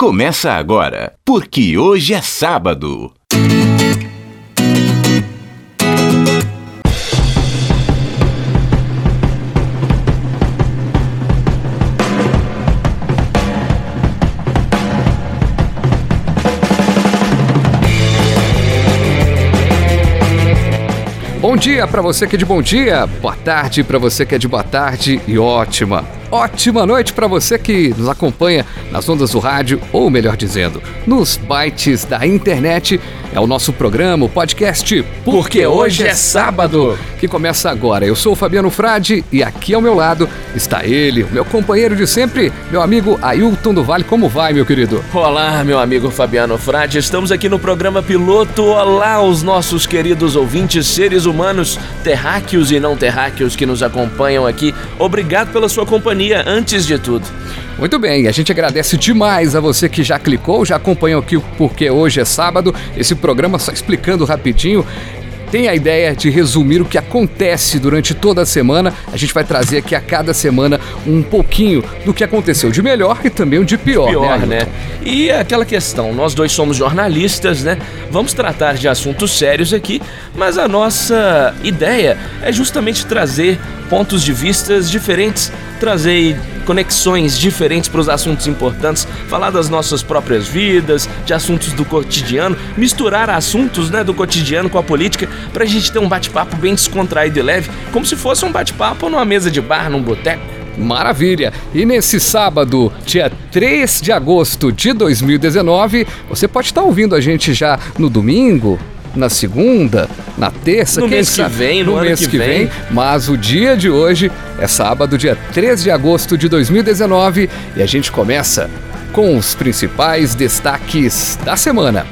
começa agora, porque hoje é sábado. Bom dia para você que é de bom dia, boa tarde para você que é de boa tarde e ótima ótima noite para você que nos acompanha nas ondas do rádio, ou melhor dizendo, nos bytes da internet. É o nosso programa, o podcast Porque Hoje é Sábado, que começa agora. Eu sou o Fabiano Frade e aqui ao meu lado está ele, o meu companheiro de sempre, meu amigo Ailton do Vale. Como vai, meu querido? Olá, meu amigo Fabiano Frade. Estamos aqui no programa piloto. Olá, os nossos queridos ouvintes, seres humanos, terráqueos e não terráqueos que nos acompanham aqui. Obrigado pela sua companhia companhia antes de tudo. Muito bem, a gente agradece demais a você que já clicou, já acompanhou aqui porque hoje é sábado. Esse programa, só explicando rapidinho, tem a ideia de resumir o que acontece durante toda a semana. A gente vai trazer aqui a cada semana um pouquinho do que aconteceu de melhor e também o de pior, pior né, né? E aquela questão, nós dois somos jornalistas, né? Vamos tratar de assuntos sérios aqui, mas a nossa ideia é justamente trazer pontos de vistas diferentes, trazer conexões diferentes para os assuntos importantes, falar das nossas próprias vidas, de assuntos do cotidiano, misturar assuntos né, do cotidiano com a política para a gente ter um bate-papo bem descontraído e leve, como se fosse um bate-papo numa mesa de bar, num boteco. Maravilha! E nesse sábado, dia 3 de agosto de 2019, você pode estar ouvindo a gente já no domingo, na segunda, na terça, no mês sabe? que vem, no, no mês que, vem. vem. Mas o dia de hoje é sábado, dia 3 de agosto de 2019, e a gente começa com os principais destaques da semana.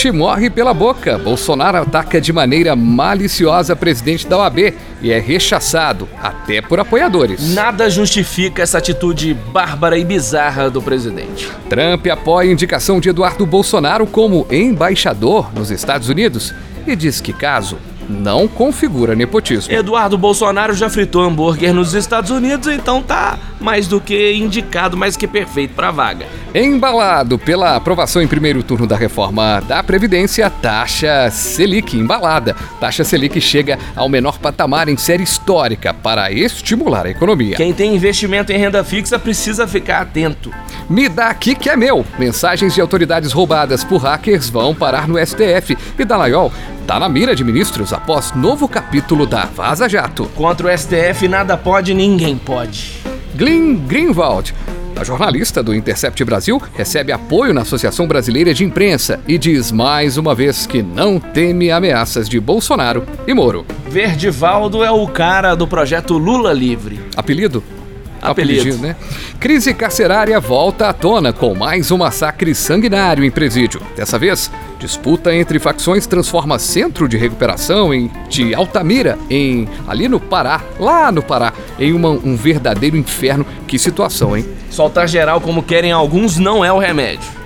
Peixe morre pela boca. Bolsonaro ataca de maneira maliciosa presidente da OAB e é rechaçado, até por apoiadores. Nada justifica essa atitude bárbara e bizarra do presidente. Trump apoia a indicação de Eduardo Bolsonaro como embaixador nos Estados Unidos e diz que caso não configura nepotismo. Eduardo Bolsonaro já fritou hambúrguer nos Estados Unidos, então tá mais do que indicado, mais que perfeito para a vaga. Embalado pela aprovação em primeiro turno da reforma da Previdência, taxa Selic embalada. Taxa Selic chega ao menor patamar em série histórica para estimular a economia. Quem tem investimento em renda fixa precisa ficar atento. Me dá aqui que é meu. Mensagens de autoridades roubadas por hackers vão parar no STF. E Dallagnol está na mira de ministros após novo capítulo da Vaza Jato. Contra o STF nada pode, ninguém pode. Glenn Greenwald a jornalista do Intercept Brasil recebe apoio na Associação Brasileira de Imprensa e diz mais uma vez que não teme ameaças de Bolsonaro e Moro. Verdivaldo é o cara do projeto Lula Livre. Apelido? Apelido. né? Crise carcerária volta à tona com mais um massacre sanguinário em presídio. Dessa vez, disputa entre facções transforma centro de recuperação em, de Altamira, em ali no Pará, lá no Pará, em uma, um verdadeiro inferno. Que situação, hein? Soltar geral como querem alguns não é o remédio.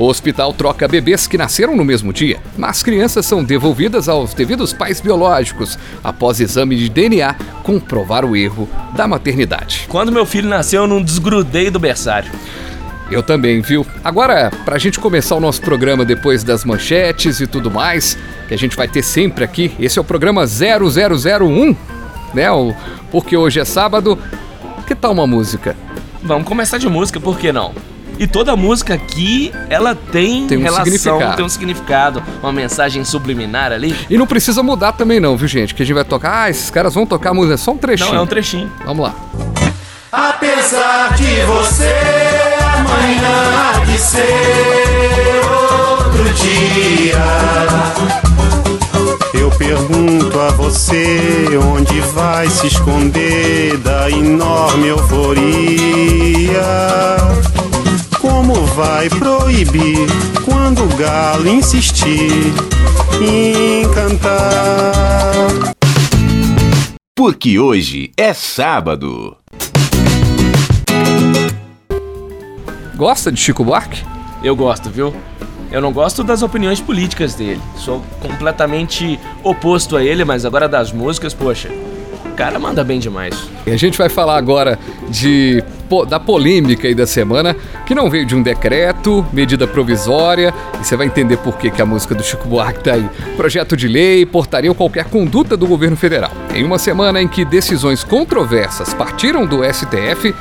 O hospital troca bebês que nasceram no mesmo dia, mas crianças são devolvidas aos devidos pais biológicos após exame de DNA comprovar o erro da maternidade. Quando meu filho nasceu, eu não desgrudei do berçário. Eu também, viu? Agora, pra gente começar o nosso programa depois das manchetes e tudo mais, que a gente vai ter sempre aqui, esse é o programa 0001, né? Porque hoje é sábado. Que tal uma música? Vamos começar de música, por que não? E toda música aqui, ela tem, tem um relação, tem um significado, uma mensagem subliminar ali. E não precisa mudar também não, viu gente? Que a gente vai tocar, ah, esses caras vão tocar música, é só um trechinho. Não, é um trechinho. Vamos lá. Apesar de você, amanhã há de ser outro dia. Eu pergunto a você onde vai se esconder da enorme euforia. Como vai proibir quando o galo insistir em cantar? Porque hoje é sábado. Gosta de Chico Buarque? Eu gosto, viu? Eu não gosto das opiniões políticas dele. Sou completamente oposto a ele, mas agora das músicas, poxa, cara manda bem demais. E a gente vai falar agora de da polêmica aí da semana, que não veio de um decreto, medida provisória, e você vai entender por que, que a música do Chico Buarque tá aí. Projeto de lei, portaria ou qualquer conduta do governo federal. Em uma semana em que decisões controversas partiram do STF,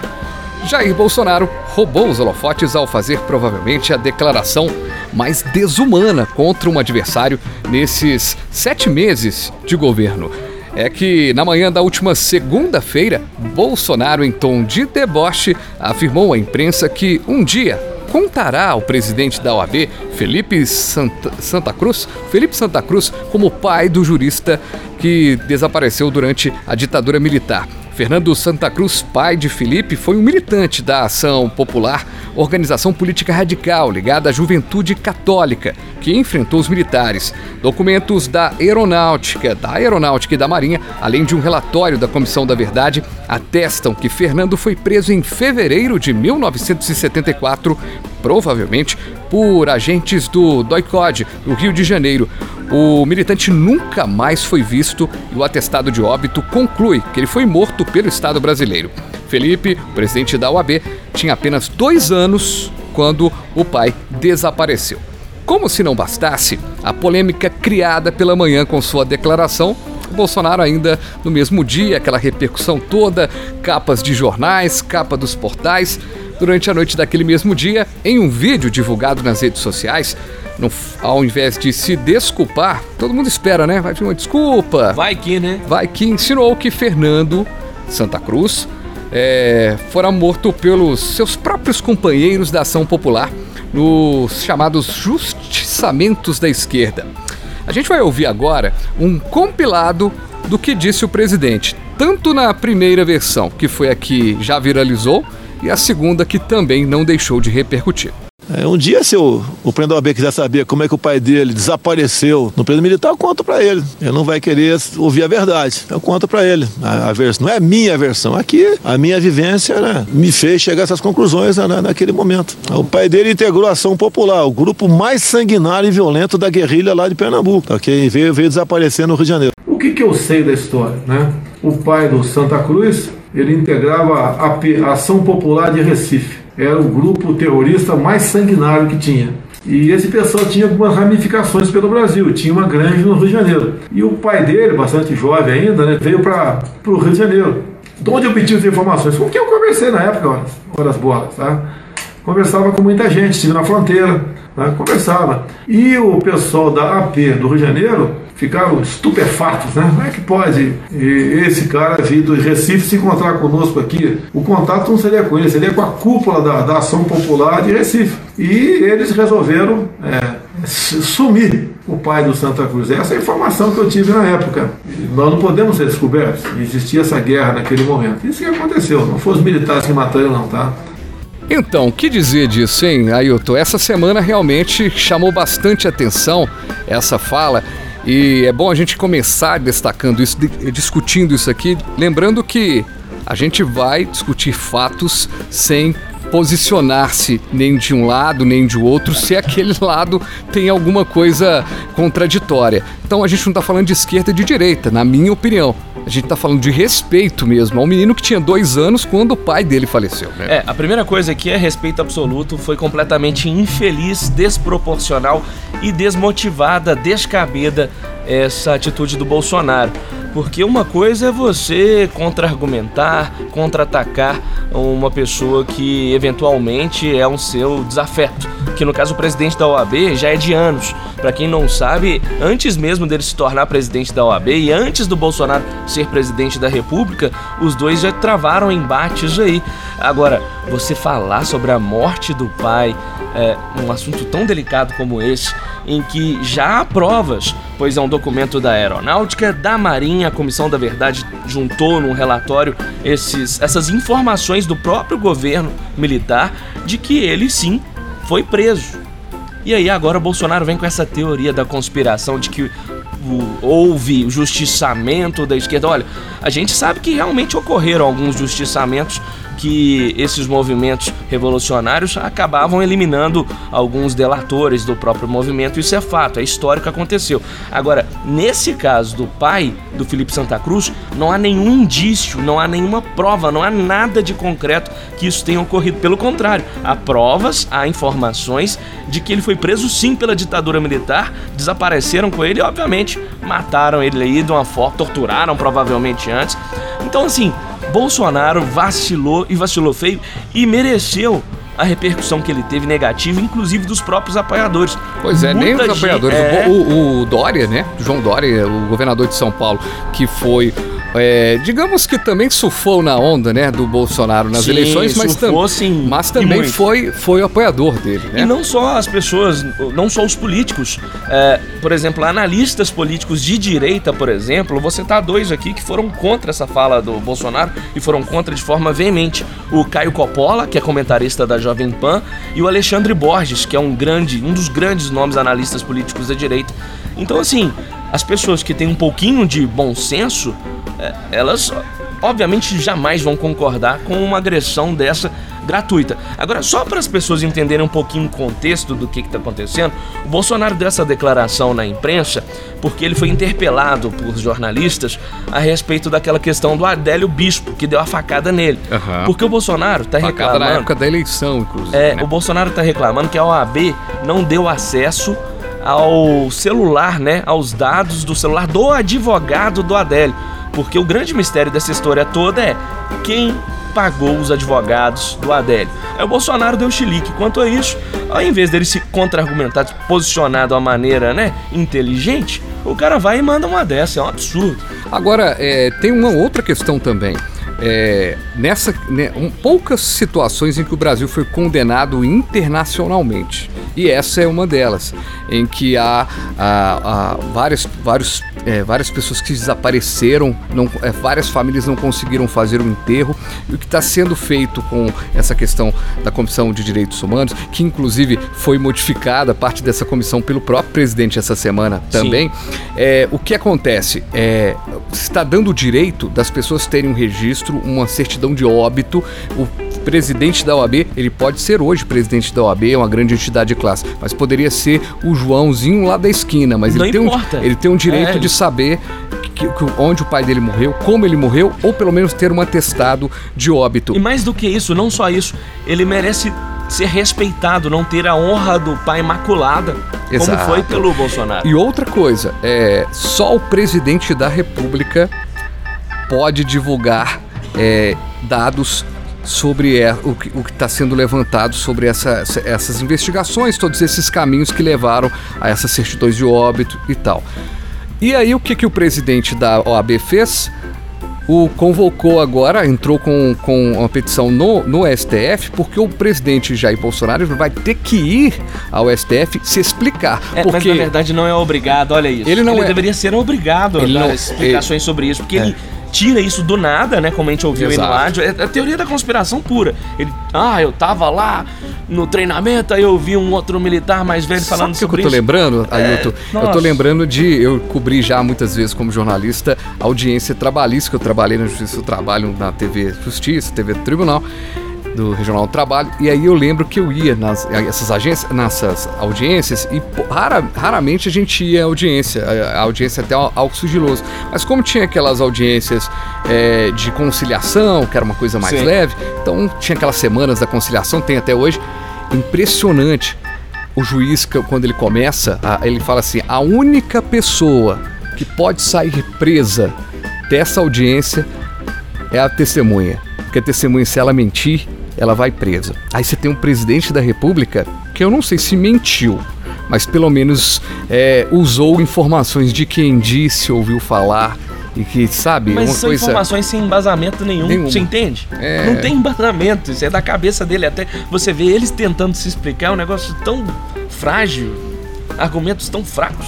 Jair Bolsonaro roubou os holofotes ao fazer provavelmente a declaração mais desumana contra um adversário nesses sete meses de governo. É que na manhã da última segunda-feira, Bolsonaro, em tom de deboche, afirmou à imprensa que um dia contará ao presidente da OAB, Felipe Santa, Santa Cruz, Felipe Santa Cruz, como pai do jurista que desapareceu durante a ditadura militar. Fernando Santa Cruz, pai de Felipe, foi um militante da Ação Popular, organização política radical ligada à juventude católica, que enfrentou os militares. Documentos da Aeronáutica, da Aeronáutica e da Marinha, além de um relatório da Comissão da Verdade, atestam que Fernando foi preso em fevereiro de 1974, provavelmente por agentes do DOICOD, do Rio de Janeiro. O militante nunca mais foi visto e o atestado de óbito conclui que ele foi morto pelo Estado brasileiro. Felipe, presidente da UAB, tinha apenas dois anos quando o pai desapareceu. Como se não bastasse, a polêmica criada pela manhã com sua declaração Bolsonaro ainda no mesmo dia, aquela repercussão toda, capas de jornais, capa dos portais. Durante a noite daquele mesmo dia, em um vídeo divulgado nas redes sociais, no, ao invés de se desculpar, todo mundo espera, né? Vai vir uma desculpa. Vai que, né? Vai que insinuou que Fernando Santa Cruz é, fora morto pelos seus próprios companheiros da ação popular nos chamados justiçamentos da esquerda. A gente vai ouvir agora um compilado do que disse o presidente, tanto na primeira versão, que foi a que já viralizou, e a segunda que também não deixou de repercutir. É, um dia, se o, o Prendo AB quiser saber como é que o pai dele desapareceu no preso militar, eu conto para ele. Ele não vai querer ouvir a verdade. Eu conto para ele. A, a versão, não é a minha versão. Aqui, a minha vivência né, me fez chegar a essas conclusões né, naquele momento. O pai dele integrou a Ação Popular, o grupo mais sanguinário e violento da guerrilha lá de Pernambuco, ok? Veio, veio desaparecer no Rio de Janeiro. O que, que eu sei da história, né? O pai do Santa Cruz, ele integrava a, Ação Popular de Recife era o grupo terrorista mais sanguinário que tinha. E esse pessoal tinha algumas ramificações pelo Brasil, tinha uma grande no Rio de Janeiro. E o pai dele, bastante jovem ainda, né, veio para o Rio de Janeiro. De onde obtive as informações? Com quem eu conversei na época, horas, boas, tá? Conversava com muita gente, estive na fronteira, né, conversava. E o pessoal da AP do Rio de Janeiro ficaram estupefatos, né? Como é que pode esse cara vir do Recife se encontrar conosco aqui? O contato não seria com ele, seria com a cúpula da, da Ação Popular de Recife. E eles resolveram é, sumir o pai do Santa Cruz. Essa é a informação que eu tive na época. Nós não podemos ser descobertos. Existia essa guerra naquele momento. Isso que aconteceu. Não foram os militares que mataram, não, tá? Então, o que dizer disso, hein, Ailton? Essa semana realmente chamou bastante atenção essa fala e é bom a gente começar destacando isso, discutindo isso aqui, lembrando que a gente vai discutir fatos sem posicionar-se nem de um lado nem de outro se aquele lado tem alguma coisa contraditória. Então a gente não está falando de esquerda e de direita, na minha opinião. A gente está falando de respeito mesmo ao menino que tinha dois anos quando o pai dele faleceu. Né? É, a primeira coisa aqui é respeito absoluto. Foi completamente infeliz, desproporcional e desmotivada, descabida essa atitude do Bolsonaro. Porque uma coisa é você contra-argumentar, contra-atacar uma pessoa que eventualmente é um seu desafeto. Que no caso o presidente da OAB já é de anos. Para quem não sabe, antes mesmo dele se tornar presidente da OAB e antes do Bolsonaro ser presidente da República, os dois já travaram embates aí. Agora, você falar sobre a morte do pai, é, um assunto tão delicado como esse, em que já há provas, pois é um documento da Aeronáutica, da Marinha, a Comissão da Verdade juntou num relatório esses, essas informações do próprio governo militar de que ele sim foi preso. E aí agora o Bolsonaro vem com essa teoria da conspiração de que houve justiçamento da esquerda. Olha, a gente sabe que realmente ocorreram alguns justiçamentos que esses movimentos revolucionários acabavam eliminando alguns delatores do próprio movimento. Isso é fato, é histórico, aconteceu. Agora, nesse caso do pai do Felipe Santa Cruz, não há nenhum indício, não há nenhuma prova, não há nada de concreto que isso tenha ocorrido. Pelo contrário, há provas, há informações de que ele foi preso sim pela ditadura militar, desapareceram com ele obviamente, mataram ele aí de uma forma, torturaram provavelmente antes. Então, assim, Bolsonaro vacilou e vacilou feio e mereceu a repercussão que ele teve negativa, inclusive dos próprios apoiadores. Pois é, nem Muita os apoiadores. é, o- o Dória, né? João Dória, o governador de São Paulo, que foi. É, digamos que também surfou na onda, né, do Bolsonaro nas Sim, eleições, mas, tam- surfou, sim, mas também foi, foi o apoiador dele, né? E não só as pessoas, não só os políticos. É, por exemplo, analistas políticos de direita, por exemplo, vou citar dois aqui que foram contra essa fala do Bolsonaro e foram contra de forma veemente. O Caio Coppola, que é comentarista da Jovem Pan, e o Alexandre Borges, que é um grande, um dos grandes nomes analistas políticos da direita. Então, assim, as pessoas que têm um pouquinho de bom senso, é, elas obviamente jamais vão concordar com uma agressão dessa gratuita. Agora, só para as pessoas entenderem um pouquinho o contexto do que está acontecendo, o Bolsonaro deu essa declaração na imprensa porque ele foi interpelado por jornalistas a respeito daquela questão do Adélio Bispo, que deu a facada nele. Aham. Porque o Bolsonaro está Facada reclamando. na época da eleição, inclusive. É, né? o Bolsonaro tá reclamando que a OAB não deu acesso ao celular, né? Aos dados do celular do advogado do Adélio. Porque o grande mistério dessa história toda é quem pagou os advogados do Adélio. Aí o Bolsonaro deu chilique. Quanto a isso, ao invés dele se contra-argumentar, se posicionar de uma maneira, né, inteligente, o cara vai e manda uma dessa. É um absurdo. Agora, é, tem uma outra questão também. É, nessa né, um, poucas situações em que o Brasil foi condenado internacionalmente. E essa é uma delas em que há, há- há várias, vários, é, várias pessoas que desapareceram não, é, várias famílias não conseguiram fazer o enterro. E o que está sendo feito com essa questão da comissão de direitos humanos que inclusive foi modificada parte dessa comissão pelo próprio presidente essa semana também é, o que acontece? É está dando o direito das pessoas terem um registro, uma certidão de óbito. O presidente da OAB, ele pode ser hoje presidente da OAB, é uma grande entidade de classe, mas poderia ser o Joãozinho lá da esquina, mas Não ele tem, um, ele tem um direito É. de saber que- que- onde o pai dele morreu, como ele morreu, ou pelo menos ter um atestado de óbito. E mais do que isso, não só isso, ele merece ser respeitado, não ter a honra do pai imaculada, Exato. como foi pelo Bolsonaro. E outra coisa, é só o presidente da República pode divulgar é, dados sobre é, o que está sendo levantado sobre essa- essa- essas investigações, todos esses caminhos que levaram a essas certidões de óbito e tal. E aí o que, que o presidente da OAB fez? O convocou agora, entrou com, com uma petição no, no STF, porque o presidente Jair Bolsonaro vai ter que ir ao STF se explicar. É, porque Mas na verdade não é obrigado, olha isso. Ele não é- deveria ser obrigado a Ele dar não- explicações sobre isso, porque ele tira isso do nada, né? Como a gente ouviu aí no Exato. rádio. É a teoria da conspiração pura. Ele, ah, eu tava lá no treinamento, aí eu vi um outro militar mais velho falando Sabe o que eu sobre tô isso. lembrando, Ailton? eu tô lembrando de. Eu cobri já muitas vezes como jornalista audiência trabalhista, que eu trabalhei na Justiça, eu trabalho na TV Justiça, TV do Tribunal, do Regional do Trabalho, e aí eu lembro que eu ia nas essas agências, nessas audiências, e rara- raramente a gente ia à audiência, a, audiência até al- algo sigiloso. Mas como tinha aquelas audiências é, de conciliação, que era uma coisa mais Sim. leve, então tinha aquelas semanas da conciliação, tem até hoje, impressionante o juiz, quando ele começa, ele fala assim: a única pessoa que pode sair presa dessa audiência é a testemunha. Porque a testemunha, se ela mentir, ela vai presa. Aí você tem um presidente da República que eu não sei se mentiu, mas pelo menos é, usou informações de quem disse, ouviu falar e que, sabe, Mas são coisa. informações sem embasamento nenhum, Nenhuma. você entende? É. Não tem embasamento, isso é da cabeça dele. Até você vê eles tentando se explicar, é um negócio tão frágil, argumentos tão fracos.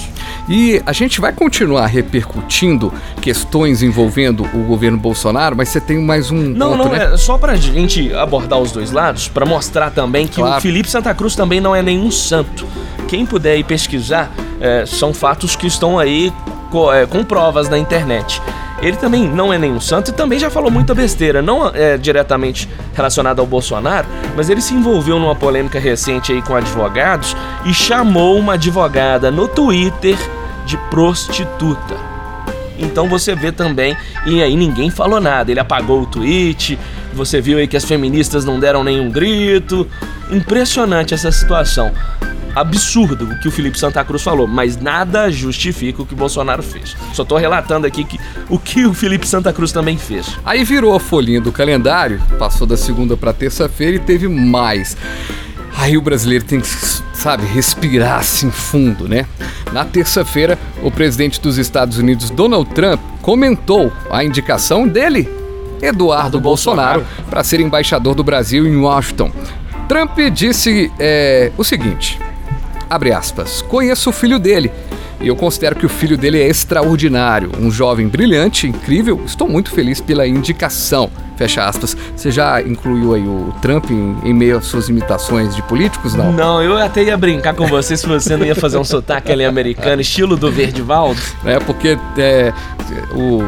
E a gente vai continuar repercutindo questões envolvendo o governo Bolsonaro, mas você tem mais um Não, ponto, não, né? é só pra gente abordar os dois lados, pra mostrar também que Claro. o Felipe Santa Cruz também não é nenhum santo. quem puder ir pesquisar, é, são fatos que estão aí é, com provas na internet. Ele também não é nenhum santo e também já falou muita besteira, não é diretamente relacionado ao Bolsonaro, mas ele se envolveu numa polêmica recente aí com advogados e chamou uma advogada no Twitter de prostituta. Então você vê também, e aí ninguém falou nada. Ele apagou o tweet, você viu aí que as feministas não deram nenhum grito. Impressionante essa situação. Absurdo o que o Felipe Santa Cruz falou, mas nada justifica o que o Bolsonaro fez. Só tô relatando aqui que, o que o Felipe Santa Cruz também fez. Aí virou a folhinha do calendário, passou da segunda para terça-feira e teve mais. Aí o brasileiro tem que, sabe, respirar assim fundo, né? Na terça-feira, o presidente dos Estados Unidos, Donald Trump, comentou a indicação dele, Eduardo Bolsonaro, para ser embaixador do Brasil em Washington. Trump disse é, o seguinte: abre aspas, conheço o filho dele. E eu considero que o filho dele é extraordinário, um jovem brilhante, incrível. Estou muito feliz pela indicação. Fecha aspas. Você já incluiu aí o Trump em, em meio às suas imitações de políticos? Não. Não, eu até ia brincar com você se você não ia fazer um sotaque ali americano, estilo do Verdivaldo. É porque é, o-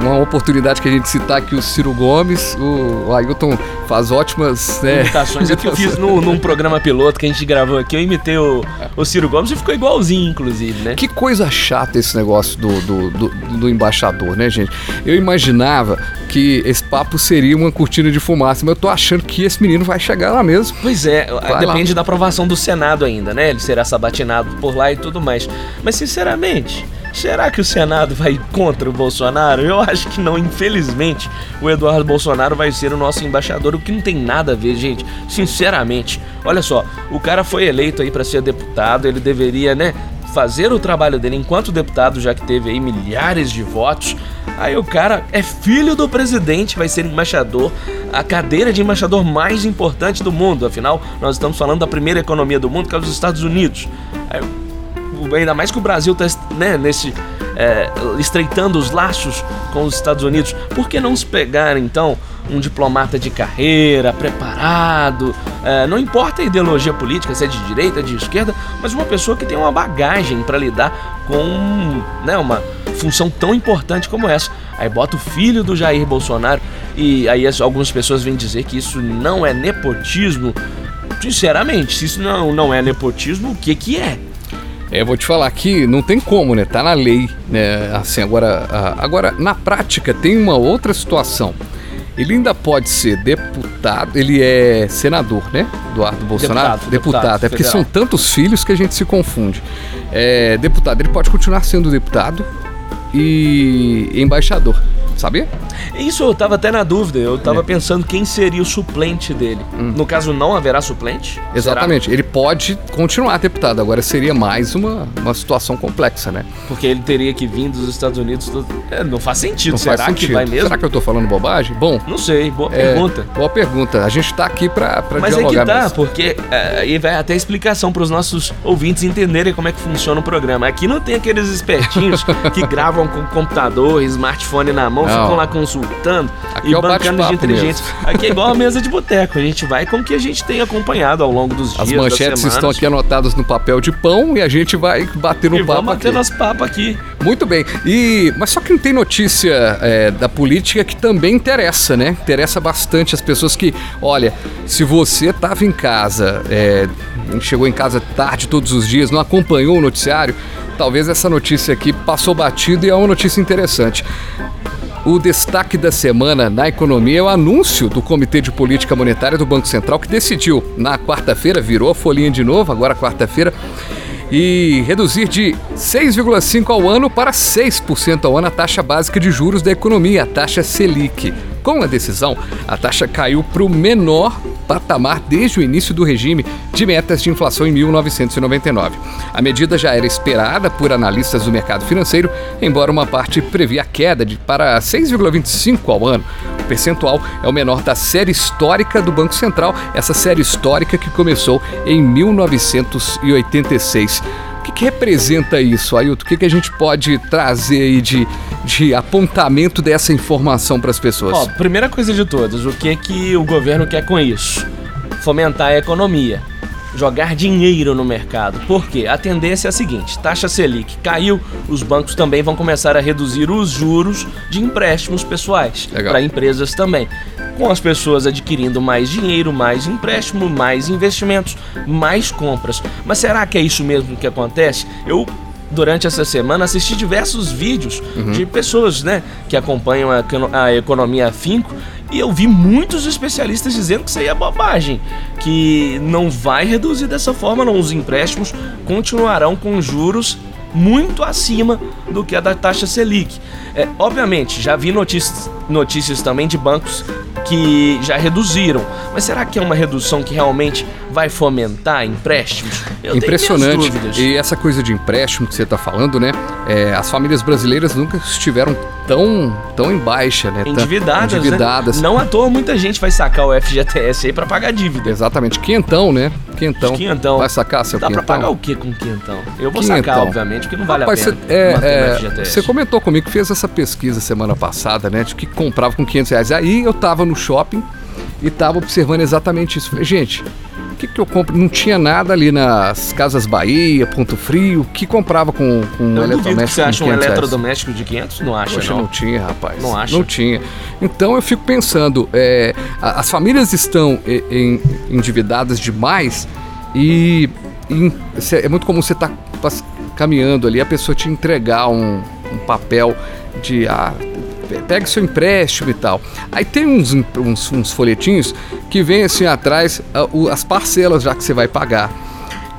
uma oportunidade que a gente citar aqui o Ciro Gomes, o, Ailton faz ótimas né, Imitações é que eu fiz no, num programa piloto que a gente gravou aqui. Eu imitei o, o Ciro Gomes e ficou igualzinho, inclusive, né? Que coisa chata esse negócio do, do, do, do embaixador, né, gente? Eu imaginava que esse papo seria uma cortina de fumaça, mas eu tô achando que esse menino vai chegar lá mesmo. Pois é, Vai depende lá. da aprovação do Senado ainda, né? Ele será sabatinado por lá e tudo mais. Mas, sinceramente, será que o Senado vai contra o Bolsonaro? Eu acho que não, infelizmente. O Eduardo Bolsonaro vai ser o nosso embaixador, o que não tem nada a ver, gente. Sinceramente. Olha só, o cara foi eleito aí para ser deputado, ele deveria, né? Fazer o trabalho dele enquanto deputado, já que teve aí milhares de votos. Aí o cara é filho do presidente, vai ser embaixador, a cadeira de embaixador mais importante do mundo. Afinal, nós estamos falando da primeira economia do mundo, que é os Estados Unidos. Aí, ainda mais que o Brasil está né, nesse é, estreitando os laços com os Estados Unidos. Por que não se pegar então um diplomata de carreira, preparado? é, não importa a ideologia política, se é de direita, de esquerda, mas uma pessoa que tem uma bagagem para lidar com né, uma função tão importante como essa. Aí bota o filho do Jair Bolsonaro e aí as- algumas pessoas vêm dizer que isso não é nepotismo. Sinceramente, se isso não, não é nepotismo, o que que é? É, vou te falar que não tem como, né? Tá na lei, né? Assim, agora, agora na prática tem uma outra situação. Ele ainda pode ser deputado, ele é senador, né? Eduardo Bolsonaro. Deputado, deputado é porque federal. são tantos filhos que a gente se confunde. É, deputado, ele pode continuar sendo deputado e embaixador, sabia? Isso eu tava até na dúvida, eu tava pensando quem seria o suplente dele. No caso, não haverá suplente? Será? Exatamente. Ele pode continuar deputado, agora seria mais uma, uma situação complexa, né? Porque ele teria que vir dos Estados Unidos. do- É, não faz sentido. Não Será faz sentido. que vai mesmo? Será que eu tô falando bobagem? Bom, Não sei, boa é, pergunta. Boa pergunta. A gente tá aqui pra, pra Mas é que dialogar tá, mesmo. porque é, aí vai até explicação pros nossos ouvintes entenderem como é que funciona o programa. Aqui não tem aqueles espertinhos que gravam com computador, smartphone na mão, Não. ficam lá consultando Aqui e é bancando de bate-papo inteligência. Aqui é igual a mesa de boteco. A gente vai com o que a gente tem acompanhado ao longo dos As dias, das manchetes estão aqui anotadas no papel de pão e a gente vai bater no E papo vamos bater aqui. nosso papo aqui. Muito bem. E mas só que não tem notícia é, da política que também interessa, né? Interessa bastante as pessoas que, olha, se você estava em casa, é, chegou em casa tarde todos os dias, não acompanhou o noticiário, talvez essa notícia aqui passou batido e é uma notícia interessante. O destaque da semana na economia é o anúncio do Comitê de Política Monetária do Banco Central, que decidiu na quarta-feira, virou a folhinha de novo, agora quarta-feira, e reduzir de 6,5% ao ano para 6% ao ano a taxa básica de juros da economia, a taxa Selic. Com a decisão, a taxa caiu para o menor patamar desde o início do regime de metas de inflação em 1999. A medida já era esperada por analistas do mercado financeiro, embora uma parte previa a queda de para 6,25 ao ano. O percentual é o menor da série histórica do Banco Central, essa série histórica que começou em 1986. Que, representa isso, Ailton? O que, que a gente pode trazer aí de, de apontamento dessa informação para as pessoas? Ó, primeira coisa de todas, o que que o governo quer com isso? Fomentar a economia. Jogar dinheiro no mercado. Por quê? A tendência é a seguinte: taxa Selic caiu, os bancos também vão começar a reduzir os juros de empréstimos pessoais para empresas também. Com as pessoas adquirindo mais dinheiro, mais empréstimo, mais investimentos, mais compras. Mas será que é isso mesmo que acontece? Eu durante essa semana assisti diversos vídeos de pessoas, né, que acompanham a, a economia afinco e eu vi muitos especialistas dizendo que isso aí é bobagem, que não vai reduzir dessa forma, não. Os empréstimos continuarão com juros muito acima do que a da taxa Selic. É, obviamente, já vi notícias, notícias também de bancos que já reduziram, mas será que é uma redução que realmente vai fomentar empréstimos? Eu Impressionante. E essa coisa de empréstimo que você está falando, né? É, as famílias brasileiras nunca estiveram tão, tão em baixa, né? Endividadas, endividadas. né? Não à toa muita gente vai sacar o FGTS aí pra pagar dívida. Exatamente. Quentão, né? Quentão. Quinhentão. Vai sacar seu Dá pra quentão? pagar o que com quinhentão? Eu vou Quinhentão. sacar, obviamente, porque não vale Rapaz, a pena você, é, é, você comentou comigo que fez essa pesquisa semana passada, né? De que comprava com 500 reais. Aí eu tava no shopping e tava observando exatamente isso. Falei, gente, o que, que eu compro? Não tinha nada ali nas Casas Bahia, Ponto Frio, que comprava com, com que eletrodoméstico. você acha um 500 reais. eletrodoméstico de 500? Não acha, Poxa, não. não. tinha, rapaz. Não acha? Não tinha. Então eu fico pensando, é, as famílias estão e- em- endividadas demais e, e é muito comum você estar caminhando ali, a pessoa te entregar um, um papel de ah, pe- pegue seu empréstimo e tal. Aí tem uns, uns, uns folhetinhos que vem assim atrás as parcelas já que você vai pagar.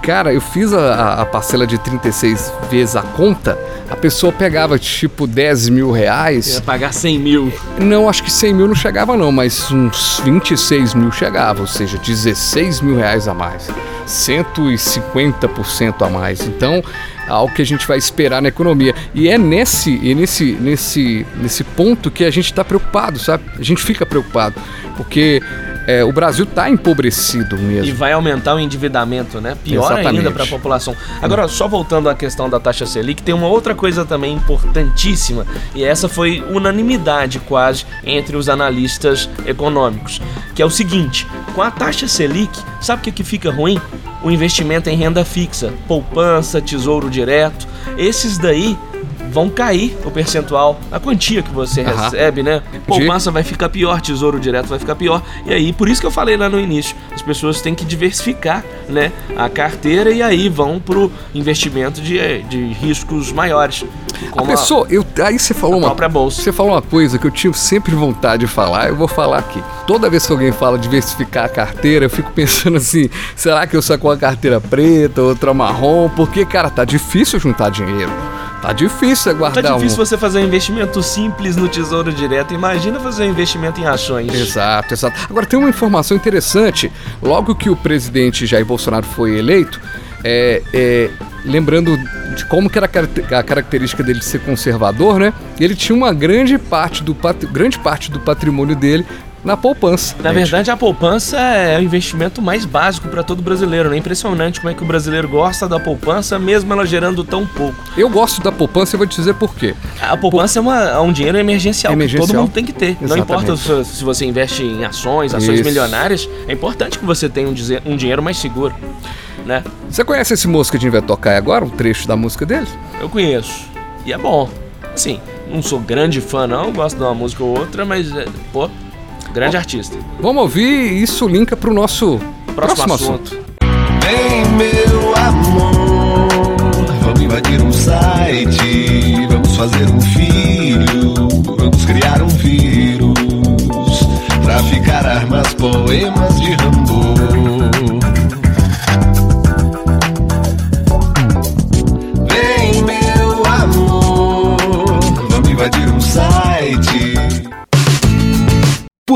Cara, eu fiz a, a- a parcela de 36 vezes a conta, a pessoa pegava tipo 10 mil reais. Ia pagar 100 mil. Não, acho que 100 mil não chegava não, mas uns 26 mil chegava, ou seja, 16 mil reais a mais. 150% a mais. Então, algo que a gente vai esperar na economia. E é nesse, e nesse, nesse, nesse ponto que a gente está preocupado, sabe? A gente fica preocupado, porque é, o Brasil está empobrecido E mesmo. vai aumentar o endividamento, né? Pior Exatamente. ainda para a população. Agora, só voltando à questão da taxa Selic, tem uma outra coisa também importantíssima, e essa foi unanimidade quase entre os analistas econômicos, que é o seguinte: com a taxa Selic, sabe o que, que fica ruim? O investimento em renda fixa, poupança, tesouro direto, esses daí vão cair o percentual, a quantia que você recebe, né? Poupança vai ficar pior, tesouro direto vai ficar pior. E aí, por isso que eu falei lá no início, as pessoas têm que diversificar, né, a carteira e aí vão pro investimento de, de riscos maiores. A Como pessoa, eu, aí você falou a uma. Você falou uma coisa que eu tinha sempre vontade de falar, eu vou falar aqui. Toda vez que alguém fala diversificar a carteira, eu fico pensando assim: será que eu saco uma carteira preta, outra marrom? Porque, cara, tá difícil juntar dinheiro. Tá difícil você Tá difícil um. você fazer um investimento simples no tesouro direto. Imagina fazer um investimento em ações. Exato, exato. Agora tem uma informação interessante. Logo que o presidente Jair Bolsonaro foi eleito, é, é, lembrando de como que era a caracter- a característica dele de ser conservador, né? Ele tinha uma grande parte do, grande parte do patrimônio dele na poupança. Na gente. verdade, a poupança é o investimento mais básico para todo brasileiro. né? É impressionante como é que o brasileiro gosta da poupança, mesmo ela gerando tão pouco. Eu gosto da poupança e vou te dizer por quê. A poupança é, uma- é um dinheiro emergencial, Emergencial. que todo mundo tem que ter. Não Exatamente. importa se, se você investe em ações, ações Isso. milionárias, é importante que você tenha um, um dinheiro mais seguro, né? Você conhece esse moço que a gente vai tocar agora? Um trecho da música dele? Eu conheço. E é bom. Assim, não sou grande fã não, gosto de uma música ou outra, mas, é, pô, grande artista. Vamos ouvir isso linka pro nosso Próximo, próximo, assunto. assunto. Vem, meu amor, vamos invadir um site, vamos fazer um filho, vamos criar um vírus, traficar armas, poemas de Rambo.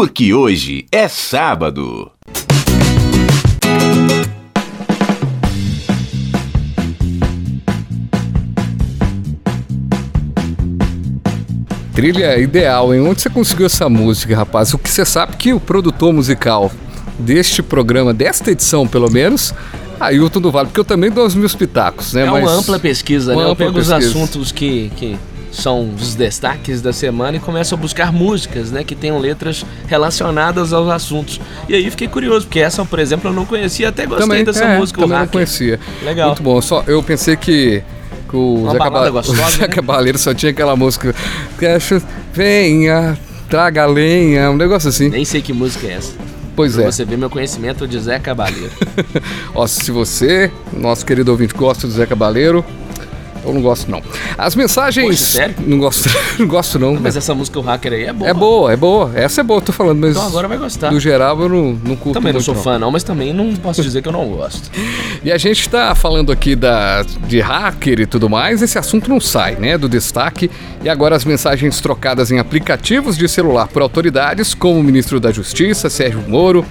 Porque hoje é sábado. Trilha ideal, hein? Onde você conseguiu essa música, rapaz? O que você sabe que o produtor musical deste programa, desta edição pelo menos, Ailton do Vale, porque eu também dou os meus pitacos, né? É Mas uma ampla pesquisa, uma né? Eu ampla pego os pesquisa. assuntos que, que são os destaques da semana e começo a buscar músicas, né, que tenham letras relacionadas aos assuntos. E aí fiquei curioso, porque essa, por exemplo, eu não conhecia, até gostei também, dessa é, música, o também não Hacker. conhecia. Legal. Muito bom. Só, eu pensei que, que o Uma Zé, balada Caba- gostosa, o Zé né? Cabaleiro só tinha aquela música. que acho- Venha, traga lenha, um negócio assim. Nem sei que música é essa. Pois Pra é. você ver meu conhecimento de Zé Cabaleiro. Ó, se você, nosso querido ouvinte, gosta do Zé Cabaleiro, eu não gosto não. As mensagens. Poxa, sério? Não gosto, não gosto não. Mas essa música, o Hacker aí, é boa. É boa, é boa. Essa é boa, tô falando, mas. Então agora vai gostar. No geral, eu não, não curto Também não sou fã não, mas também não posso dizer que eu não gosto. E a gente está falando aqui da, de hacker e tudo mais, esse assunto não sai, né, do destaque. E agora as mensagens trocadas em aplicativos de celular por autoridades, como o ministro da Justiça, Sérgio Moro,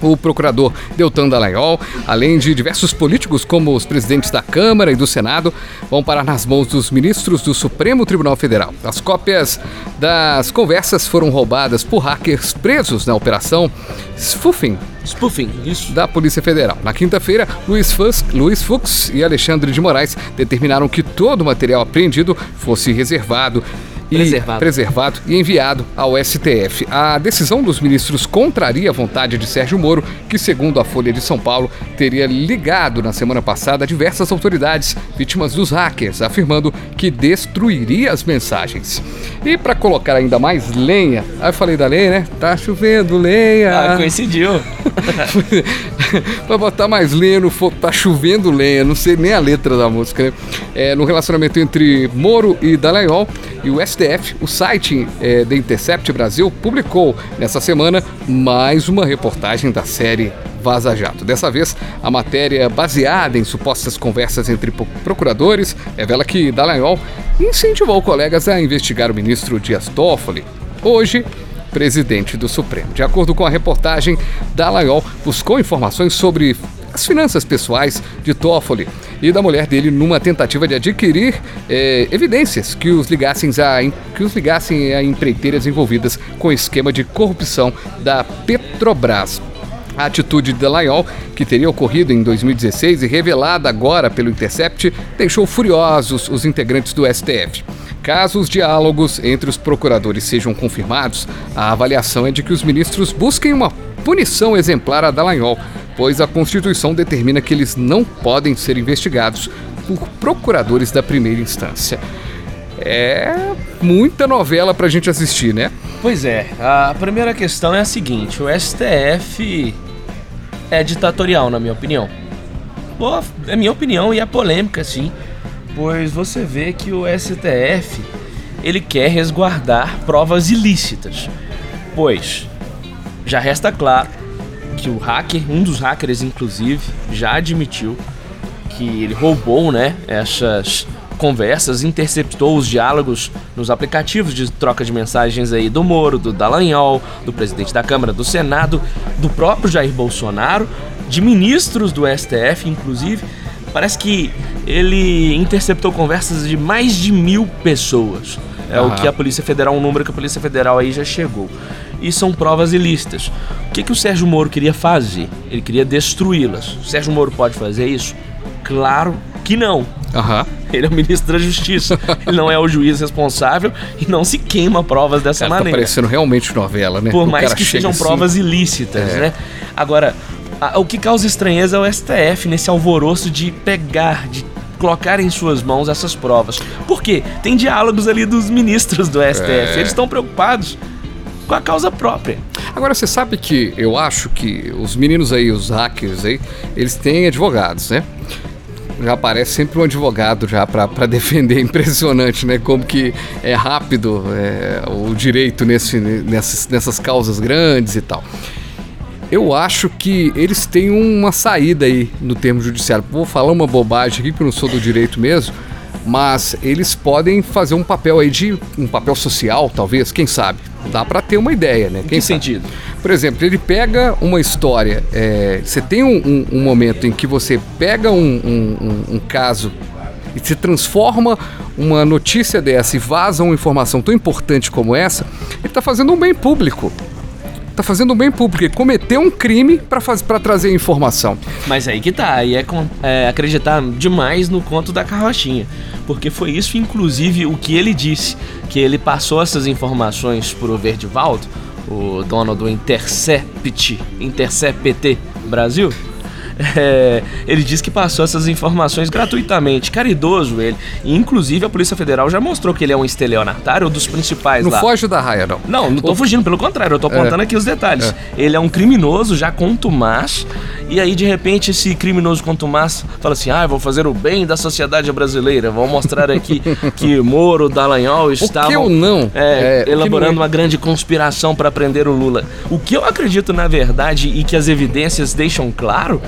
o procurador Deltan Dallagnol, além de diversos políticos como os presidentes da Câmara e do Senado, vão parar nas mãos dos ministros do Supremo Tribunal Federal. As cópias das conversas foram roubadas por hackers presos na operação Spoofing, Spoofing, isso. da Polícia Federal. Na quinta-feira, Luiz, Luiz Fux e Alexandre de Moraes determinaram que todo o material apreendido fosse reservado. E Preservado. preservado e enviado ao STF. A decisão dos ministros contraria a vontade de Sérgio Moro, que, segundo a Folha de São Paulo, teria ligado na semana passada a diversas autoridades vítimas dos hackers, afirmando que destruiria as mensagens. E para colocar ainda mais lenha, aí eu falei da lenha, né? Tá chovendo lenha. Ah, coincidiu. Pra botar mais lenha no fogo, tá chovendo lenha, não sei nem a letra da música, né? É, no relacionamento entre Moro e Dallagnol e o STF, o site é, The Intercept Brasil publicou nessa semana mais uma reportagem da série Vaza Jato. Dessa vez, a matéria baseada em supostas conversas entre pro- procuradores revela que Dallagnol incentivou colegas a investigar o ministro Dias Toffoli. Hoje, presidente do Supremo. De acordo com a reportagem, Dallagnol buscou informações sobre as finanças pessoais de Toffoli e da mulher dele numa tentativa de adquirir eh, evidências que os, ligassem a, que os ligassem a empreiteiras envolvidas com o esquema de corrupção da Petrobras. A atitude de Dallagnol, que teria ocorrido em 2016 e revelada agora pelo Intercept, deixou furiosos os integrantes do STF. Caso os diálogos entre os procuradores sejam confirmados, a avaliação é de que os ministros busquem uma punição exemplar a Dallagnol, pois a Constituição determina que eles não podem ser investigados por procuradores da primeira instância. É muita novela pra gente assistir, né? Pois é, a primeira questão é a seguinte: o STF é ditatorial, na minha opinião. Boa, é minha opinião e é polêmica, sim. Pois você vê que o STF ele quer resguardar provas ilícitas. Pois já resta claro que o hacker, um dos hackers inclusive, já admitiu que ele roubou, né, essas conversas, interceptou os diálogos nos aplicativos de troca de mensagens aí do Moro, do Dallagnol, do presidente da Câmara, do Senado, do próprio Jair Bolsonaro, de ministros do STF, inclusive. Parece que ele interceptou conversas de mais de mil pessoas. É o que a Polícia Federal, um número que a Polícia Federal aí já chegou. E são provas ilícitas. O que, que o Sérgio Moro queria fazer? Ele queria destruí-las. O Sérgio Moro pode fazer isso? Claro que não. Aham. Ele é o ministro da Justiça. Ele não é o juiz responsável e não se queima provas dessa Cara, tá maneira. parecendo realmente novela, né? Por O mais que sejam assim, provas ilícitas, É. né? Agora, a- o que causa estranheza é o STF nesse alvoroço de pegar, de colocar em suas mãos essas provas. Por quê? Tem diálogos ali dos ministros do STF. É. Eles estão preocupados com a causa própria. Agora, você sabe que eu acho que os meninos aí, os hackers aí, eles têm advogados, né? Já aparece sempre um advogado já pra defender. Impressionante, né? Como que é rápido é, o direito nesse, nessas, nessas causas grandes e tal. Eu acho que eles têm uma saída aí no termo judiciário. Vou falar uma bobagem aqui, porque eu não sou do direito mesmo, mas eles podem fazer um papel aí de um papel social, talvez, quem sabe. Dá pra ter uma ideia, né? Em Quem que sabe? sentido? Por exemplo, ele pega uma história. é, você tem um, um- um momento em que você pega um- um caso e se transforma uma notícia dessa e vaza uma informação tão importante como essa, ele está fazendo um bem público. Tá fazendo um bem público, cometeu um crime pra trazer informação. Mas aí que tá, aí é, é acreditar demais no conto da carrochinha. Porque foi isso, inclusive, o que ele disse. Que ele passou essas informações pro Verdivaldo, o dono do Intercept, Intercept Brasil. É, ele disse que passou essas informações gratuitamente, caridoso ele. E, inclusive, a Polícia Federal já mostrou que ele é um estelionatário, um dos principais Não lá. foge da raia, não. Não, não tô fugindo, pelo contrário, eu tô contando aqui os detalhes. Ele é um criminoso já contumaz, e aí de repente esse criminoso contumaz fala assim: ah, vou fazer o bem da sociedade brasileira, vou mostrar aqui que Moro, Dallagnol estavam. que não? É, É, o que elaborando não é- uma grande conspiração para prender o Lula. O que eu acredito na verdade e que as evidências deixam claro.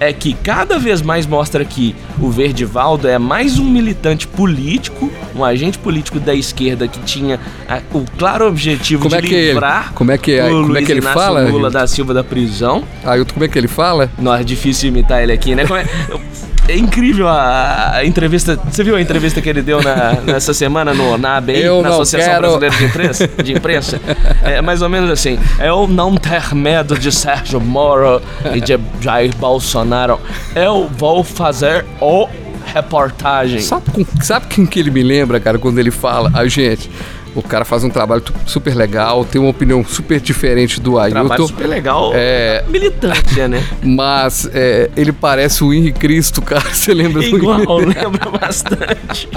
É que cada vez mais mostra que o Verdivaldo é mais um militante político, um agente político da esquerda que tinha a- o claro objetivo Como de é que livrar como é que é- o como é Luiz que ele Inácio fala, Lula gente? da Silva da prisão. Ailton, como é que ele fala? Não, é difícil imitar ele aqui, né? Como é, é incrível a, a entrevista. Você viu a entrevista que ele deu na- nessa semana no, na Eu na não Associação quero. Brasileira de Imprensa? De imprensa? É mais ou menos assim. Eu não ter medo de Sérgio Moro e de Jair Bolsonaro. Eu vou fazer o reportagem. Sabe, com, sabe quem que ele me lembra, cara, quando ele fala? A gente. O cara faz um trabalho super legal, tem uma opinião super diferente do Trabalho Ailton. super legal. É. Militante, né? Mas é, ele parece o Henrique Cristo, cara. Você lembra do Igual, Henrique? lembra bastante.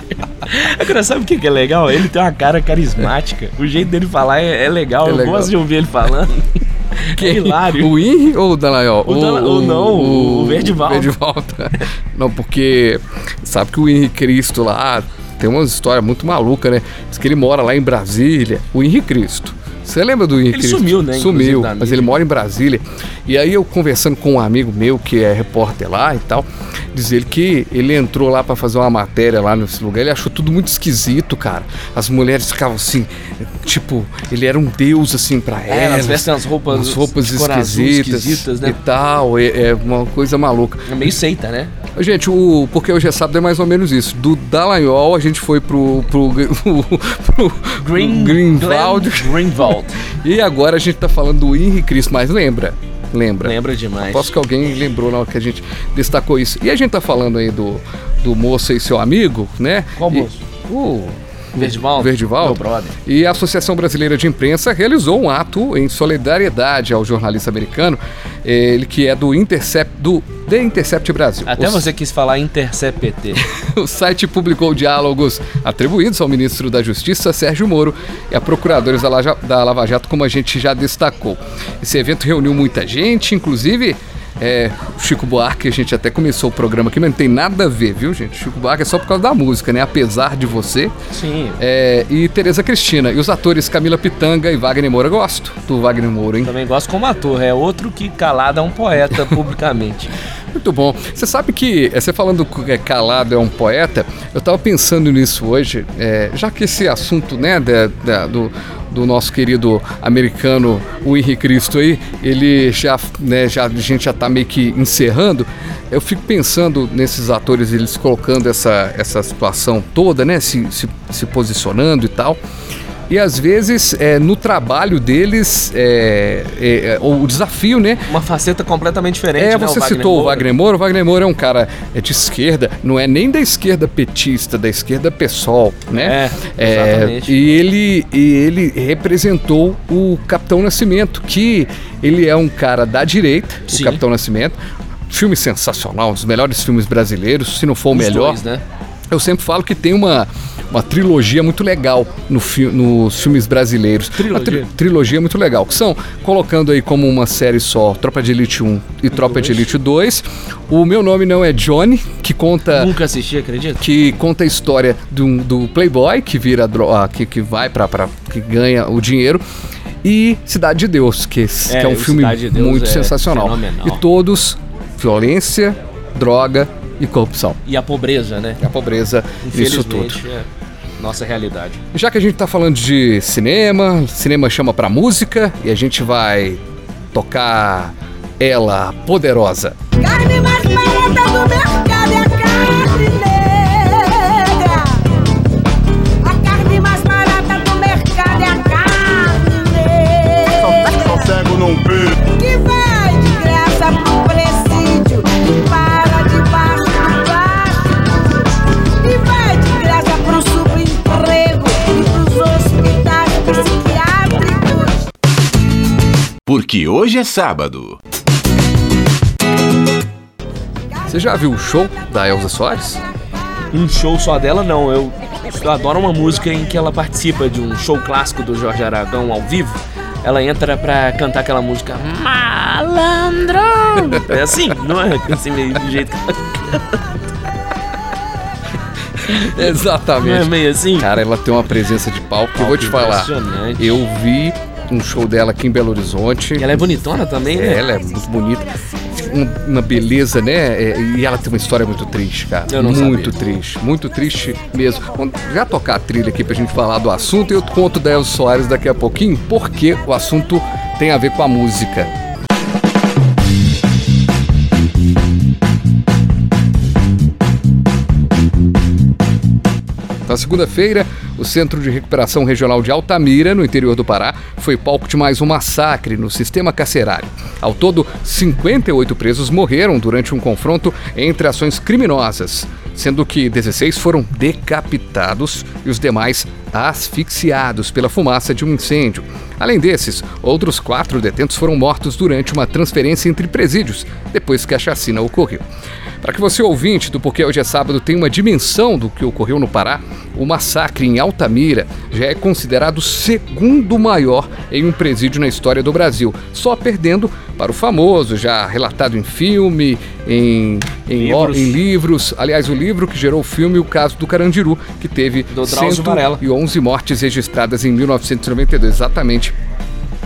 Agora, sabe o que é legal? Ele tem uma cara carismática. O jeito dele falar é, é legal. É Eu legal. gosto de ouvir ele falando. É hilário. O Henry ou o Dallagnol? O Dalla- o não, o Verdivaldo. Verdivaldo. não, porque sabe que o Henrique Cristo lá tem uma história muito maluca, né? Diz que ele mora lá em Brasília. O Henrique Cristo. Você lembra do Ele sumiu, né, Sumiu, mas ele mora em Brasília. E aí eu conversando com um amigo meu que é repórter lá e tal, diz ele que ele entrou lá pra fazer uma matéria lá nesse lugar, ele achou tudo muito esquisito, cara. As mulheres ficavam assim, tipo, ele era um deus assim pra É, elas elas. vestem as roupas umas roupas esquisitas, esquisitas, né? e tal, é, é uma coisa maluca. É meio seita, né? Gente, o Porque Hoje é Sábado é mais ou menos isso. Do Dallagnol a gente foi pro, pro, pro, Green, Greenwald. Glenn Greenwald. E agora a gente tá falando do Henry Cristo, mas lembra? Lembra. Lembra demais. Aposto que alguém lembrou na hora que a gente destacou isso. E a gente tá falando aí do, do moço aí, seu amigo, né? Qual E- moço? O Verdivaldo? Verdivaldo. Meu brother. E a Associação Brasileira de Imprensa realizou um ato em solidariedade ao jornalista americano, ele que é do Intercept, do The Intercept Brasil. Até O- você quis falar Intercept PT. o site publicou diálogos atribuídos ao ministro da Justiça, Sérgio Moro, e a procuradores da, Laja- da Lava Jato, como a gente já destacou. Esse evento reuniu muita gente, inclusive é, Chico Buarque, a gente até começou o programa aqui, mas não tem nada a ver, viu, gente? Chico Buarque é só por causa da música, né? Apesar de você. Sim. É, e Tereza Cristina. E os atores Camila Pitanga e Wagner Moura. Gosto do Wagner Moura, hein? Também gosto como ator. É outro que calado é um poeta publicamente. Muito bom. Você sabe que, eh, você falando que é calado é um poeta, eu tava pensando nisso hoje, eh, já que esse assunto, né, da- da- do, do nosso querido americano, o Henrique Cristo aí, ele já, né, já, a gente já tá meio que encerrando, eu fico pensando nesses atores, eles colocando essa, essa situação toda, né, se, se, se posicionando e tal. E às vezes, é, no trabalho deles, é, é, é, o desafio, né? Uma faceta completamente diferente, É, né? você Wagner citou o Moura. Wagner Moura. O Wagner Moura é um cara é, de esquerda, não é nem da esquerda petista, da esquerda PSOL, né? É, exatamente. e ele, e ele representou o Capitão Nascimento, que ele é um cara da direita, Sim. o Capitão Nascimento. Filme sensacional, um dos melhores filmes brasileiros, se não for o Os melhor. dois, né? Eu sempre falo que tem uma, uma trilogia muito legal no fi nos filmes brasileiros. Uma tri- Trilogia? trilogia muito legal. Que são, colocando aí como uma série só, Tropa de Elite 1 e Tropa de Elite 2. O Meu Nome Não é Johnny, que conta Nunca assisti, acredita? que conta a história um- do Playboy que vira ah, que, que vai para que ganha o dinheiro e Cidade de Deus que, que é um filme de muito é sensacional fenomenal. e todos violência droga e corrupção E a pobreza, né? e a pobreza nisso tudo é nossa realidade. já que a gente tá falando de cinema cinema chama pra música e a gente vai tocar ela poderosa Carne mais barata do mercado é a carne negra. A carne mais barata do mercado é a carne negra. Sou cego não perco. Porque hoje é sábado. Você já viu o show da Elza Soares? Um show só dela, não. Eu, eu adoro uma música em que ela participa de um show clássico do Jorge Aragão ao vivo. Ela entra pra cantar aquela música Malandrão. É assim, não é? Assim meio do jeito que não é Exatamente. meio assim. Cara, ela tem uma presença de palco que eu vou te falar. Eu vi um show dela aqui em Belo Horizonte. E ela é bonitona também, né? Ela é muito bonita. Um- Uma beleza, né? É, E ela tem uma história muito triste, cara. Eu não muito sabia. triste. Muito triste mesmo. Vamos já tocar a trilha aqui pra gente falar do assunto e eu conto da Elza Soares daqui a pouquinho, porque o assunto tem a ver com a música. Na segunda-feira, o Centro de Recuperação Regional de Altamira, no interior do Pará, foi palco de mais um massacre no sistema carcerário. Ao todo, 58 presos morreram durante um confronto entre ações criminosas, sendo que 16 foram decapitados e os demais asfixiados pela fumaça de um incêndio. Além desses, outros quatro detentos foram mortos durante uma transferência entre presídios, depois que a chacina ocorreu. Para que você, ouvinte do Porque Hoje é Sábado, tenha uma dimensão do que ocorreu no Pará, o massacre em Altamira já é considerado o segundo maior em um presídio na história do Brasil, só perdendo para o famoso, já relatado em filme, em, em, Livros. em livros. Aliás, o livro que gerou o filme, o caso do Carandiru, que teve Do Drauzio Varela. 111 mortes registradas em 1992, exatamente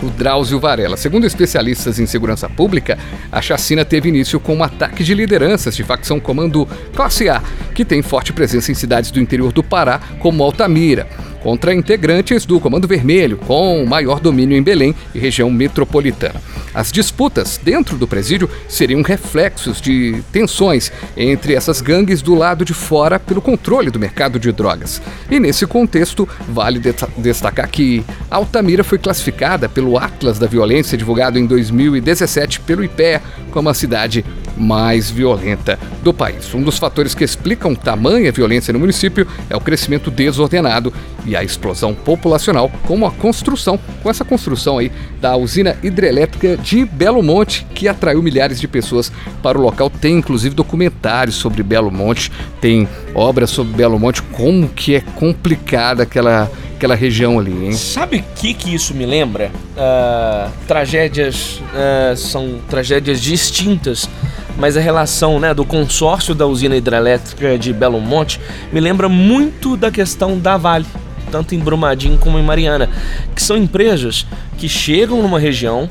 o Drauzio Varela. Segundo especialistas em segurança pública, a chacina teve início com um ataque de lideranças de facção Comando Classe A, que tem forte presença em cidades do interior do Pará, como Altamira, contra integrantes do Comando Vermelho, com maior domínio em Belém e região metropolitana. As disputas dentro do presídio seriam reflexos de tensões entre essas gangues do lado de fora pelo controle do mercado de drogas. E nesse contexto, vale deta- destacar que Altamira foi classificada pelo Atlas da Violência, divulgado em 2017 pelo IPEA, como a cidade mais violenta do país. Um dos fatores que explicam tamanha violência no município é o crescimento desordenado e a explosão populacional, como a construção, com essa construção aí da usina hidrelétrica de Belo Monte, que atraiu milhares de pessoas para o local. Tem inclusive documentários sobre Belo Monte, tem obras sobre Belo Monte, como que é complicada aquela, aquela região ali, hein? Sabe o que, que isso me lembra? Ah, tragédias ah, são tragédias distintas, mas a relação né, do consórcio da usina hidrelétrica de Belo Monte me lembra muito da questão da Vale, tanto em Brumadinho como em Mariana, que são empresas que chegam numa região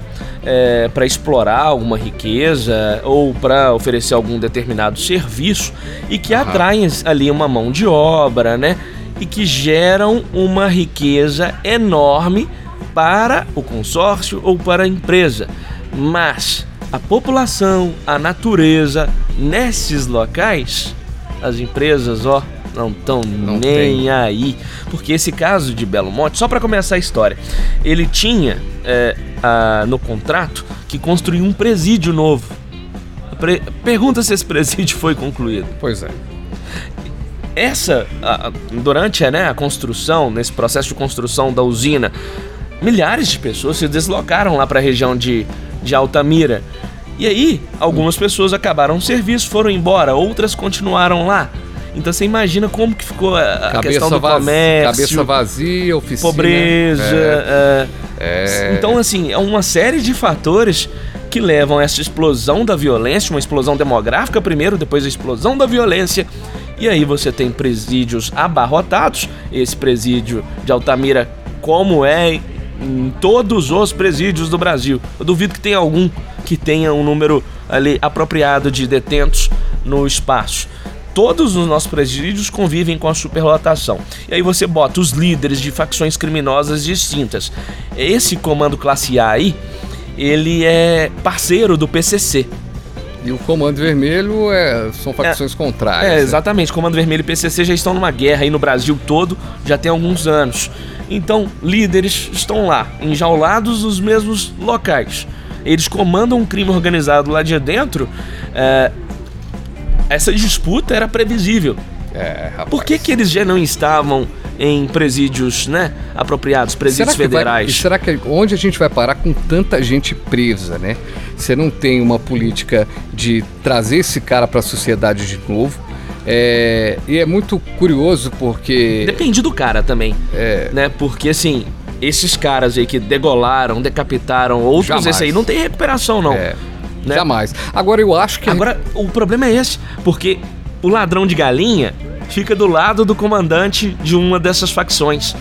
para explorar alguma riqueza ou para oferecer algum determinado serviço e que atraem ali uma mão de obra, né? e que geram uma riqueza enorme para o consórcio ou para a empresa. Mas a população, a natureza nesses locais, as empresas, ó, não estão nem tem. aí. Porque esse caso de Belo Monte, só para começar a história, ele tinha é, a- no contrato que construir um presídio novo. Pre- Pergunta se esse presídio foi concluído Pois é. essa a- durante né, a construção, nesse processo de construção da usina, milhares de pessoas se deslocaram lá para a região de, de Altamira. E aí, algumas pessoas acabaram o serviço, foram embora, outras continuaram lá. Então você imagina como que ficou a, a questão do comércio, cabeça vazia, oficina. pobreza. É, é. é. Então, assim, é uma série de fatores que levam a essa explosão da violência, uma explosão demográfica primeiro, depois a explosão da violência. E aí você tem presídios abarrotados. Esse presídio de Altamira, como é em todos os presídios do Brasil. Eu duvido que tenha algum que tenha um número ali apropriado de detentos no espaço. Todos os nossos presídios convivem com a superlotação. E aí você bota os líderes de facções criminosas distintas. Esse comando classe A aí, ele é parceiro do PCC. E o Comando Vermelho é, são facções contrárias. É, né? exatamente. Comando Vermelho e PCC já estão numa guerra aí no Brasil todo, já tem alguns anos. Então, líderes estão lá, enjaulados nos mesmos locais. Eles comandam um crime organizado lá de dentro. é, essa disputa era previsível. É, rapaz. Por que, que eles já não estavam em presídios, né, apropriados, presídios vai- federais? e será que onde a gente vai parar com tanta gente presa, né? Você não tem uma política de trazer esse cara para a sociedade de novo. É, e é muito curioso porque Depende do cara também, É. né? Porque assim, esses caras aí que degolaram, decapitaram outros, Jamais. esse aí não tem recuperação não. É, né? jamais. Agora eu acho que Agora, o problema é esse, porque o ladrão de galinha fica do lado do comandante de uma dessas facções.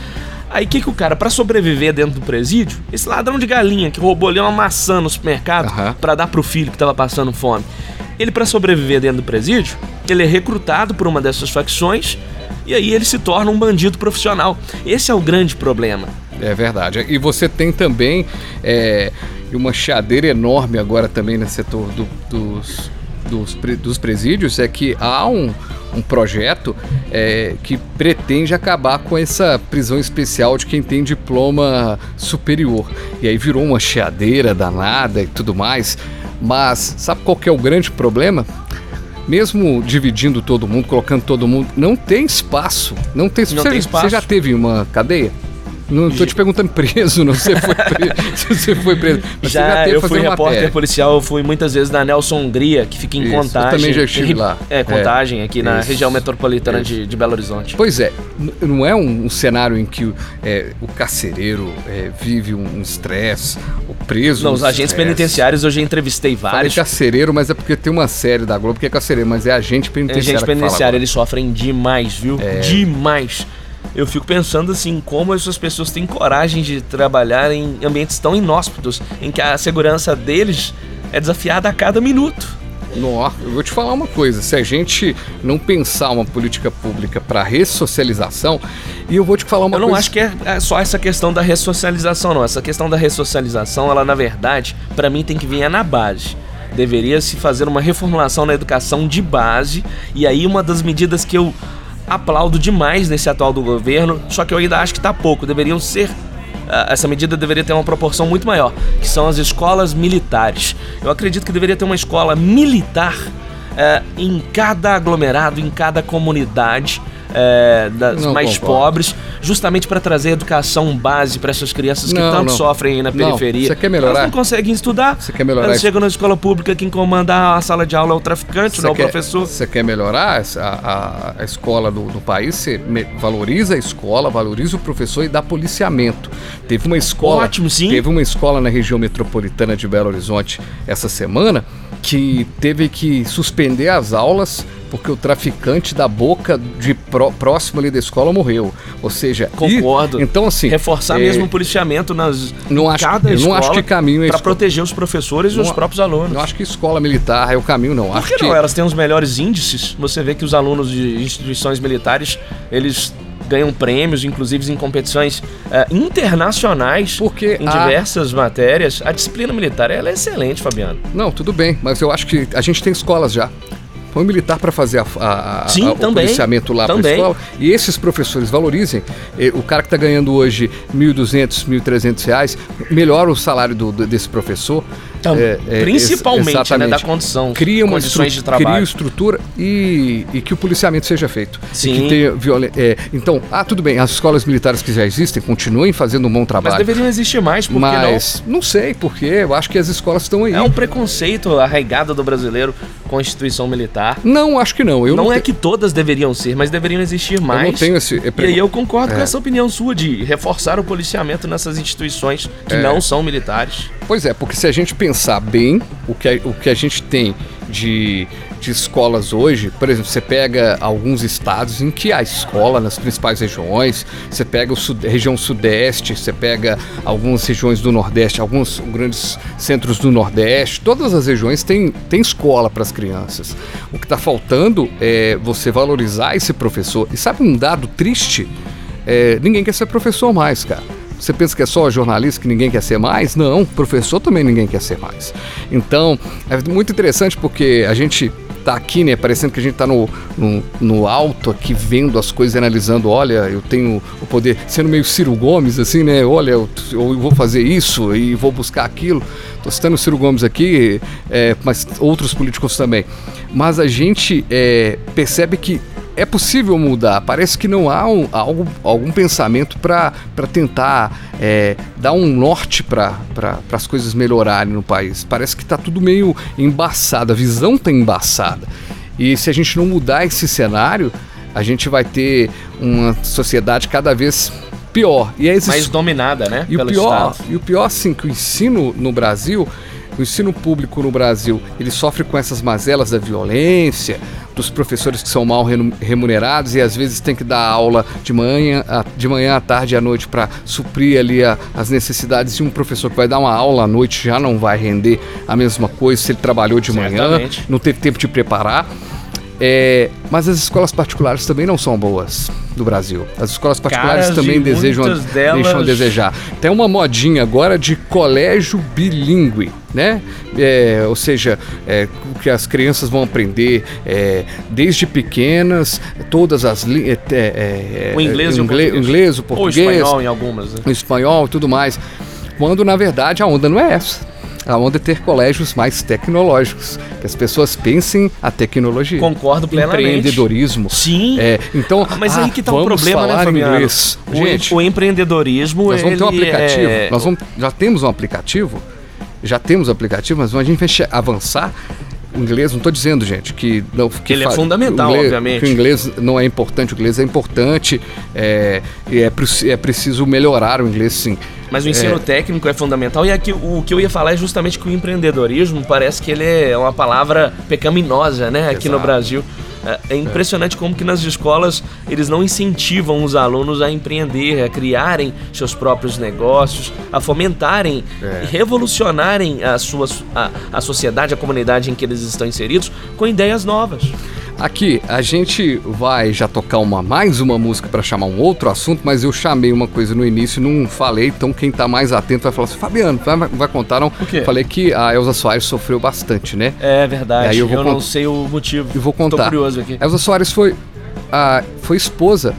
Aí o que, que o cara, pra sobreviver dentro do presídio, esse ladrão de galinha que roubou ali uma maçã no supermercado Aham. pra dar pro filho que tava passando fome, ele pra sobreviver dentro do presídio, ele é recrutado por uma dessas facções e aí ele se torna um bandido profissional. Esse é o grande problema. É verdade. E você tem também é, uma chadeira enorme agora também no setor do- dos, dos, dos presídios, é que há um, um projeto é, que pretende acabar com essa prisão especial de quem tem diploma superior. E aí virou uma chiadeira danada e tudo mais. Mas sabe qual que é o grande problema? Mesmo dividindo todo mundo, colocando todo mundo, não tem espaço. Não tem, Não você, tem espaço. Você já teve uma cadeia? Não tô te perguntando preso, não. Você foi preso. se você foi preso. Mas já eu fui repórter matéria. policial, eu fui muitas vezes na Nelson Hungria, que fica em Isso, eu Contagem. também já estive lá. É, Contagem, É, aqui na isso, região metropolitana de, de Belo Horizonte. Pois é, não é um, um cenário em que é, o carcereiro é, vive um estresse, o preso. Não, um os agentes estresse. penitenciários eu já entrevistei Falei vários. carcereiro, mas é porque tem uma série da Globo que é carcereiro, mas é agente penitenciário. Fala penitenciários, agora. eles sofrem demais, viu? É. Demais. Eu fico pensando assim, como essas pessoas têm coragem de trabalhar em ambientes tão inóspitos, em que a segurança deles é desafiada a cada minuto. Nó, eu vou te falar uma coisa: se a gente não pensar uma política pública para ressocialização, e eu vou te falar uma Eu não coisa. acho que é é só essa questão da ressocialização, não. Essa questão da ressocialização, ela na verdade, pra mim tem que vir é na base. Deveria se fazer uma reformulação na educação de base, e aí uma das medidas que eu aplaudo demais nesse atual do governo, só que eu ainda acho que tá pouco, deveriam ser ah, essa medida deveria ter uma proporção muito maior, que são as escolas militares. Eu acredito que deveria ter uma escola militar eh, em cada aglomerado, em cada comunidade eh, das Não mais concordo. pobres, justamente para trazer educação base para essas crianças que Não, tanto não. sofrem aí na periferia. você quer melhorar? Elas não conseguem estudar. Você quer melhorar Elas chegam na escola pública, quem comanda a sala de aula é o traficante, não é o professor. Você quer melhorar a, a, a escola do, do país? Você valoriza a escola, valoriza o professor e dá policiamento. Teve uma escola. Ótimo, sim. Teve uma escola na região metropolitana de Belo Horizonte essa semana que teve que suspender as aulas porque o traficante da boca de pró- próximo ali da escola morreu. Ou seja, e- Concordo. então assim, Reforçar é, mesmo o policiamento nas não acho- cada não acho que caminho é para proteger os professores e Não os a- próprios alunos. Não acho que escola militar é o caminho não. Por acho que que não? Elas têm os melhores índices. Você vê que os alunos de instituições militares, eles ganham prêmios, inclusive em competições eh, internacionais Porque em a- diversas matérias. A disciplina militar ela é excelente, Fabiano. Não, tudo bem, mas eu acho que a gente tem escolas já. Põe militar para fazer a, a- a- Sim, a- o também. policiamento lá para Também. escola. E esses professores valorizem. O cara que está ganhando hoje R$ 1.200, 1.300 reais, melhora o salário do- desse professor. Então, É, é, principalmente, né, da condição, Cria uma condições de trabalho. Cria estrutura e, e que o policiamento seja feito. Sim. que tenha violen- é, então, ah, tudo bem, as escolas militares que já existem continuem fazendo um bom Mas trabalho. deveriam existir mais, porque Mas não sei porque, eu acho que as escolas estão aí. não? É um preconceito arraigado do brasileiro com a instituição militar. Não, acho que não. Eu não não é te- que todas deveriam ser, mas deveriam existir mais. Eu não tenho esse. E aí eu concordo com É. essa opinião sua de reforçar o policiamento nessas instituições que É. não são militares. Pois é, porque se a gente pensar bem o que a, o que a gente tem de, de escolas hoje, por exemplo, você pega alguns estados em que há escola nas principais regiões, você pega a região sudeste, você pega algumas regiões do nordeste, alguns grandes centros do nordeste, todas as regiões têm, têm escola para as crianças. O que está faltando é você valorizar esse professor. E sabe um dado triste? É, ninguém quer ser professor mais, cara. Você pensa que é só jornalista que ninguém quer ser mais? Não, professor também ninguém quer ser mais. Então, é muito interessante porque a gente tá aqui, né? Parecendo que a gente tá no, no, no alto aqui, vendo as coisas, analisando. Olha, eu tenho o poder, sendo meio Ciro Gomes, assim, né? Olha, eu, eu vou fazer isso e vou buscar aquilo. Tô citando o Ciro Gomes aqui, é, mas outros políticos também. Mas a gente é, percebe que é possível mudar. Parece que não há um- algo, algum pensamento para tentar é, dar um norte para pra, as coisas melhorarem no país. Parece que está tudo meio embaçado, a visão está embaçada. E se a gente não mudar esse cenário, a gente vai ter uma sociedade cada vez pior. E é esses Mais dominada, né? e o pior, Estado. e o pior assim, que o ensino no Brasil, o ensino público no Brasil, ele sofre com essas mazelas da violência, dos professores que são mal remunerados e às vezes tem que dar aula de manhã, de manhã à tarde e à noite para suprir ali a- as necessidades de um professor que vai dar uma aula à noite já não vai render a mesma coisa se ele trabalhou de manhã, Certamente. não teve tempo de preparar. É, mas as escolas particulares também não são boas no Brasil. As escolas particulares Caras, também e desejam delas- deixam a desejar. Tem uma modinha agora de colégio bilíngue, né? É, ou seja, é, o que as crianças vão aprender é, desde pequenas, todas as línguas. É, é, O inglês e o ingle- português. inglês, o português, espanhol em algumas, né? o espanhol e tudo mais. Quando na verdade a onda não é essa. A onda é ter colégios mais tecnológicos, que as pessoas pensem a tecnologia. Concordo plenamente. Empreendedorismo. Sim. É, então, Mas ah, aí que tá o problema, né, falar Fabiano? inglês. O, Gente, o empreendedorismo, nós vamos ter um ele aplicativo. é- Nós vamos, já temos um aplicativo. Já temos um aplicativo, mas a gente vai avançar. O inglês, não estou dizendo, gente, que não que Ele é fundamental, inglês- obviamente. Que o inglês não é importante, o inglês é importante. É, e é, é preciso melhorar o inglês, sim. Mas o ensino É. técnico é fundamental. E aqui o que eu ia falar é justamente que o empreendedorismo parece que ele é uma palavra pecaminosa, né? Aqui no Exato. Brasil. É é impressionante como que nas escolas eles não incentivam os alunos a empreender, a criarem seus próprios negócios, a fomentarem É. e revolucionarem a, sua, a, a sociedade, a comunidade em que eles estão inseridos com ideias novas. Aqui, a gente vai já tocar uma, mais uma música para chamar um outro assunto, mas eu chamei uma coisa no início e não falei, então quem tá mais atento vai falar assim, Fabiano, vai, vai contar não? Falei que a Elza Soares sofreu bastante, né? É verdade. Aí eu eu não sei o motivo. Eu vou contar. Tô curioso aqui. Elza Soares foi, a, foi esposa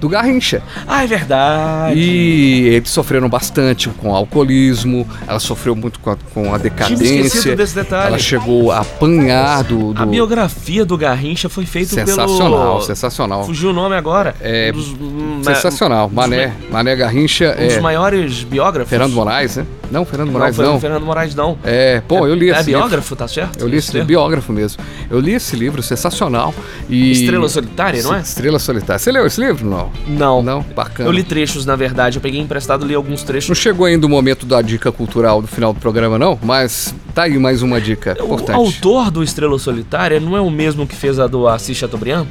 do Garrincha. Ah, é verdade. E eles sofreram bastante com o alcoolismo, ela sofreu muito com a, com a decadência. desse detalhe. Ela chegou a apanhar do. do A biografia do Garrincha foi feita sensacional, pelo... sensacional. Fugiu o nome agora. É, dos, hum, Sensacional. Mané, ma- Mané Garrincha. Um dos é, maiores biógrafos. Fernando Moraes, né? Não, Fernando Moraes não. não. Foi Fernando Moraes não. É, pô, eu li É esse livro. biógrafo, tá certo? Eu li esse livro, biógrafo mesmo. Eu li esse livro, sensacional. E... Estrela Solitária, não é? Estrela Solitária. Você leu esse livro? Não. Não. Não? Bacana. Eu li trechos, na verdade. Eu peguei emprestado, li alguns Não trechos. chegou ainda o momento da dica cultural do final do programa, não? Mas tá aí mais uma dica O importante. autor do Estrela Solitária não é o mesmo que fez a do Assis Chateaubriand?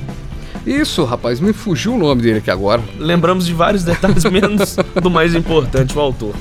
Isso, rapaz, me fugiu o nome dele aqui agora. Lembramos de vários detalhes, menos do mais importante, o autor.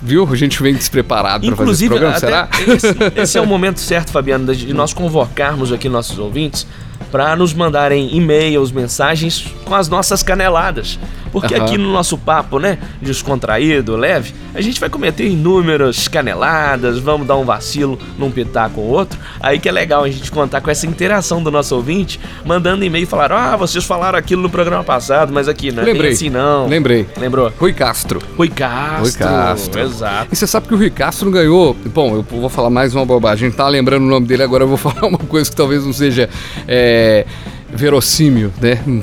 Viu? A gente vem despreparado pra fazer esse Inclusive, programa, será? Esse, esse é o momento certo, Fabiano, de nós convocarmos aqui nossos ouvintes para nos mandarem e-mails, mensagens com as nossas caneladas. Porque Aham. aqui no nosso papo, né, descontraído, leve, a gente vai cometer inúmeras caneladas, vamos dar um vacilo num pitaco ou outro. Aí que é legal a gente contar com essa interação do nosso ouvinte, mandando e-mail e falar: "Ah, vocês falaram aquilo no programa passado, mas aqui não é Lembrei. assim não". Lembrei. Lembrou? Rui Castro. Rui Castro. Rui Castro. Exato. E você sabe que o Rui Castro ganhou. Bom, eu vou falar mais uma bobagem. A gente tá lembrando o nome dele agora, eu vou falar uma coisa que talvez não seja é, verossímil, né? Hum,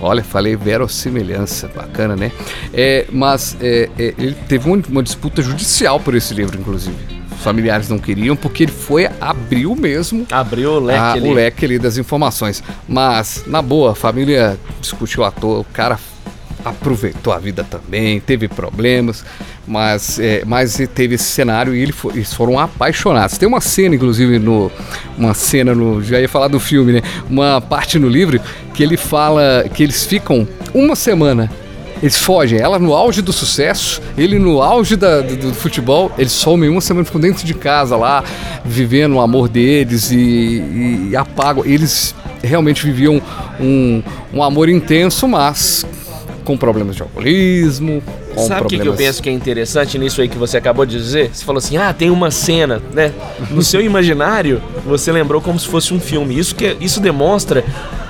Olha, falei verossimilhança, bacana, né? É, mas é, é, ele teve uma, uma disputa judicial por esse livro, inclusive. Os familiares não queriam, porque ele foi, abriu mesmo Abriu o leque ah, ali. o leque ali das informações. Mas, na boa, a família discutiu à toa, o cara aproveitou a vida também, teve problemas, mas, é, mas teve esse cenário e eles foram apaixonados. Tem uma cena, inclusive, no. Uma cena no. Já ia falar do filme, né? Uma parte no livro que ele fala que eles ficam uma semana. Eles fogem, ela no auge do sucesso, ele no auge da- do, do futebol, eles somem uma semana, ficam dentro de casa lá, vivendo o amor deles e, e- e apagam. Eles realmente viviam um, um amor intenso, mas com problemas de alcoolismo, com Sabe o que, que eu problemas... penso que é interessante nisso aí que você acabou de dizer? Você falou assim, ah, tem uma cena, né? No seu imaginário, você lembrou como se fosse um filme. Isso, que, isso demonstra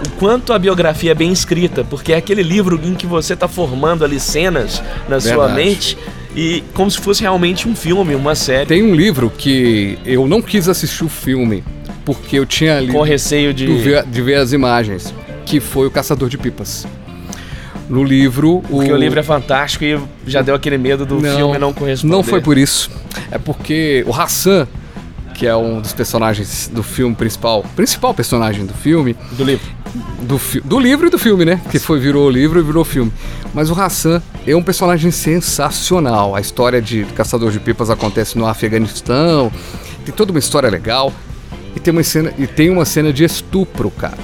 o quanto a biografia é bem escrita, porque é aquele livro em que você tá formando ali cenas na sua Verdade. mente e como se fosse realmente um filme, uma série. Tem um livro que eu não quis assistir o filme, porque eu tinha lido Com receio de. de ver, de ver as imagens, que foi o Caçador de Pipas. No livro, Porque o livro é fantástico e já deu aquele medo do filme não corresponder. Não foi por isso. É porque o Hassan, que é um dos personagens do filme principal, principal personagem do filme, Do livro. do, fi- do livro e do filme, né? Que foi virou livro e virou filme. Mas o Hassan é um personagem sensacional. A história de Caçador de Pipas acontece no Afeganistão. Tem toda uma história legal. E tem uma cena, e tem uma cena de estupro, cara.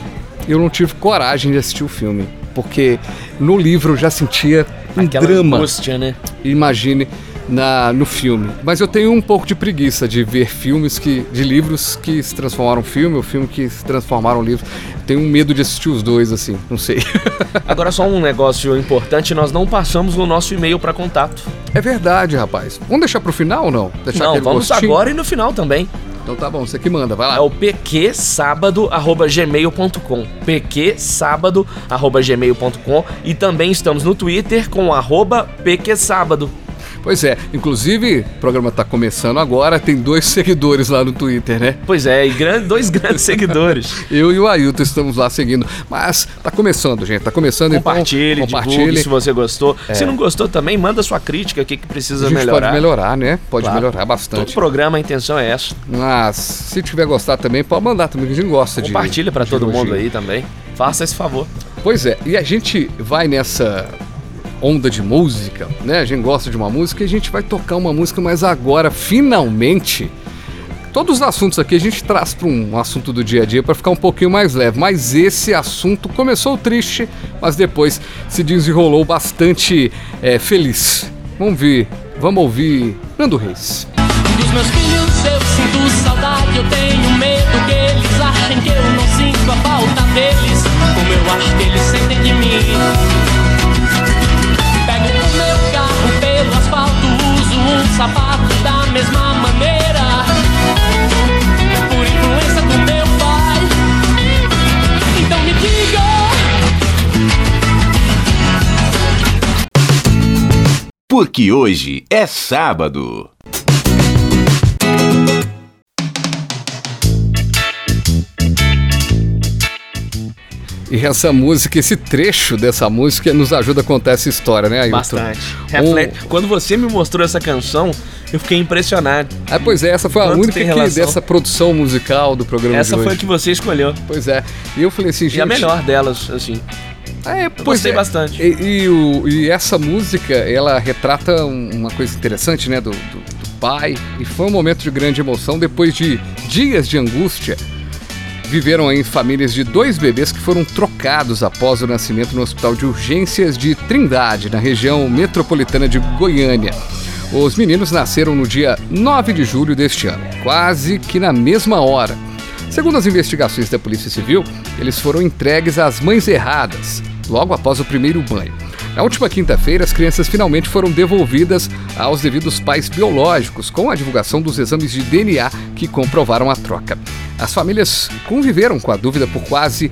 Eu não tive coragem de assistir o filme. Porque no livro eu já sentia um Aquela drama angústia, né? imagine na, no filme. Mas eu tenho um pouco de preguiça de ver filmes que. de livros que se transformaram em filme, ou filme que se transformaram em livro. Tenho um medo de assistir os dois, assim, não sei. Agora só um negócio importante, nós não passamos o nosso e-mail para contato. é verdade, rapaz. Vamos deixar pro final ou não? Deixar não, vamos gostinho? agora e no final também. Então tá bom, você que manda, vai lá. É o pqsábado@gmail.com. pqsábado@gmail.com e também estamos no Twitter com arroba pqsábado. Pois é, inclusive, o programa tá começando agora, tem dois seguidores lá no Twitter, né? Pois é, e dois grandes seguidores. Eu e o Ailton estamos lá seguindo. Mas tá começando, gente, tá começando. Compartilhe, então, divulgue se você gostou. Se não gostou também, manda sua crítica, o que, que precisa A gente melhorar. pode melhorar, né? Pode Claro. melhorar Todo bastante. programa a intenção é essa. Mas se tiver gostado também, pode mandar também, que a gente gosta de. Compartilha de todo mundo aí também. Faça esse favor. Pois é, e a gente vai nessa onda de música, né? A gente gosta de uma música e a gente vai tocar uma música, mas agora, finalmente. Todos os assuntos aqui a gente traz para um assunto do dia a dia para ficar um pouquinho mais leve, mas esse assunto começou triste, mas depois se desenrolou bastante é, feliz. Vamos ver, vamos ouvir Nando Reis. Dos meus filhos eu sinto saudade, eu tenho medo que eles achem que eu não sinto a falta deles, como eu acho que eles sentem de mim. Sapato da mesma maneira. Por influência do meu pai. Então me diga. Porque hoje é sábado. E essa música, esse trecho dessa música nos ajuda a contar essa história, né, Ailton? Bastante. Reflete- Quando você me mostrou essa canção, eu fiquei impressionado. Ah, pois é, essa foi a única que, dessa produção musical do programa Essa de hoje. foi a que você escolheu. Pois é. E eu falei assim, gente... E a melhor delas, assim. É, pois gostei é. bastante. E, e o- e essa música, ela retrata um- uma coisa interessante, né, do, do- do pai. E foi um momento de grande emoção depois de dias de angústia. Viveram aí famílias de dois bebês que foram trocados após o nascimento no Hospital de Urgências de Trindade, na região metropolitana de Goiânia. Os meninos nasceram no dia 9 de julho deste ano, quase que na mesma hora. Segundo as investigações da Polícia Civil, eles foram entregues às mães erradas, logo após o primeiro banho. Na última quinta-feira, as crianças finalmente foram devolvidas aos devidos pais biológicos, com a divulgação dos exames de DNA que comprovaram a troca. As famílias conviveram com a dúvida por quase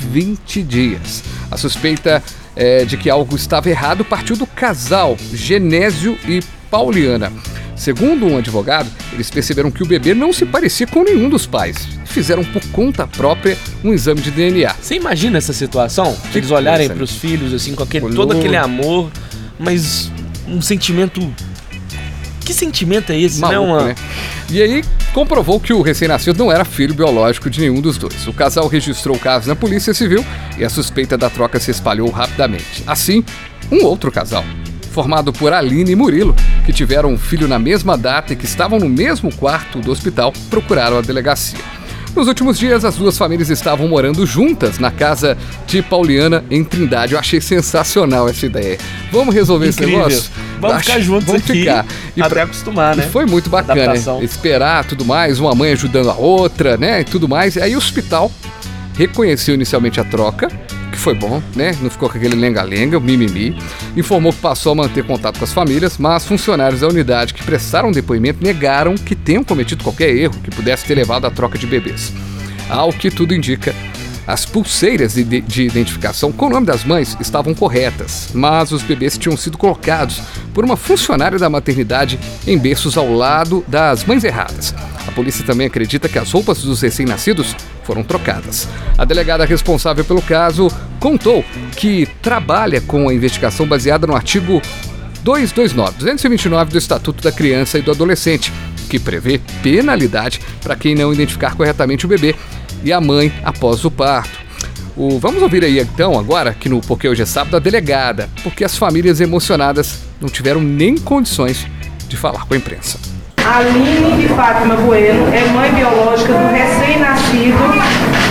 20 dias. A suspeita é, de que algo estava errado partiu do casal Genésio e Pauliana. Segundo um advogado, eles perceberam que o bebê não se parecia com nenhum dos pais. Fizeram por conta própria um exame de DNA. Você imagina essa situação? Que Eles olharem coisa, pros filhos, assim, com aquele, todo aquele amor, mas um sentimento. Que sentimento é esse? Maluco, não é uma... né? E aí comprovou que o recém-nascido não era filho biológico de nenhum dos dois. O casal registrou o caso na Polícia Civil e a suspeita da troca se espalhou rapidamente. Assim, um outro casal, formado por Aline e Murilo, que tiveram um filho na mesma data e que estavam no mesmo quarto do hospital, procuraram a delegacia. Nos últimos dias, as duas famílias estavam morando juntas na casa de Pauliana, em Trindade. Eu achei sensacional essa ideia. Vamos resolver Incrível. esse negócio? Vamos Acho- ficar juntos vamos aqui Ficar. E até pra- acostumar, né? e foi muito bacana, Adaptação. né? Esperar tudo mais, uma mãe ajudando a outra, né? E tudo mais. E aí o hospital reconheceu inicialmente a troca, que foi bom, né? Não ficou com aquele lenga-lenga, mimimi. Informou que passou a manter contato com as famílias, mas funcionários da unidade que prestaram depoimento negaram que tenham cometido qualquer erro que pudesse ter levado à troca de bebês. Ao que tudo indica, as pulseiras de, de identificação com o nome das mães estavam corretas, mas os bebês tinham sido colocados por uma funcionária da maternidade em berços ao lado das mães erradas. A polícia também acredita que as roupas dos recém-nascidos foram trocadas. A delegada responsável pelo caso contou que trabalha com a investigação baseada no artigo 229, 229 do Estatuto da Criança e do Adolescente, que prevê penalidade para quem não identificar corretamente o bebê e a mãe após o parto. O- vamos ouvir aí então, agora, que no Porque Hoje é Sábado, a delegada, porque as famílias emocionadas não tiveram nem condições de falar com a imprensa. Aline de Fátima Bueno é mãe biológica do recém-nascido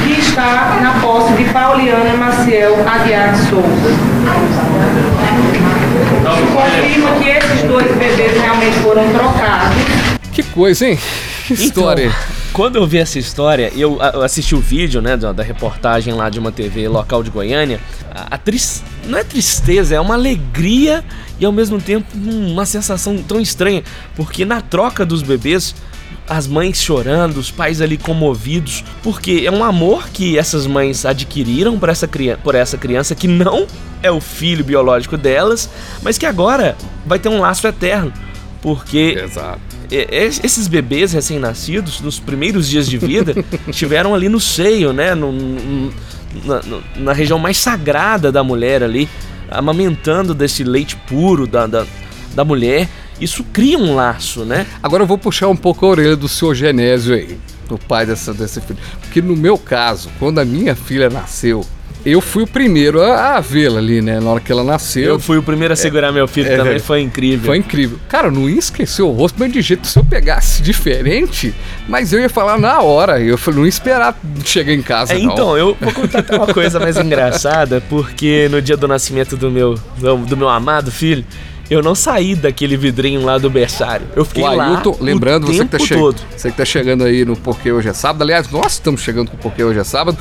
que está na posse de Pauliana Maciel Aguiar Souza. Confirma que esses dois bebês realmente foram trocados. Que coisa, hein? Que história. Então, quando eu vi essa história, eu, assisti o vídeo, né, da, da reportagem lá de uma TV local de Goiânia. A, a tris- não é tristeza, é uma alegria e ao mesmo tempo hum, uma sensação tão estranha, porque na troca dos bebês as mães chorando, os pais ali comovidos, porque é um amor que essas mães adquiriram por essa, criança, por essa criança que não é o filho biológico delas, mas que agora vai ter um laço eterno, porque Exato. Es- esses bebês recém-nascidos, nos primeiros dias de vida, estiveram ali no seio, né? no- no- na, na região mais sagrada da mulher ali, amamentando desse leite puro da, da, da mulher. Isso cria um laço, né? Agora eu vou puxar um pouco a orelha do senhor Genésio aí, do pai dessa, desse filho. Porque no meu caso, quando a minha filha nasceu, eu fui o primeiro a, a vê-la ali, né? Na hora que ela nasceu. Eu fui o primeiro a segurar meu filho é, também, é. foi incrível. Foi incrível. Cara, eu não ia esquecer o rosto, mas de jeito se eu pegasse diferente, mas eu ia falar na hora. Eu não ia esperar chegar em casa. É, então, eu vou contar até uma coisa mais engraçada, porque no dia do nascimento do meu, do, do meu amado filho, eu não saí daquele vidrinho lá do berçário. Eu fiquei O lá Ailton, lembrando, o você que, tá todo. você que tá chegando aí no Porque Hoje é Sábado. Aliás, nós estamos chegando com o Porque Hoje é Sábado.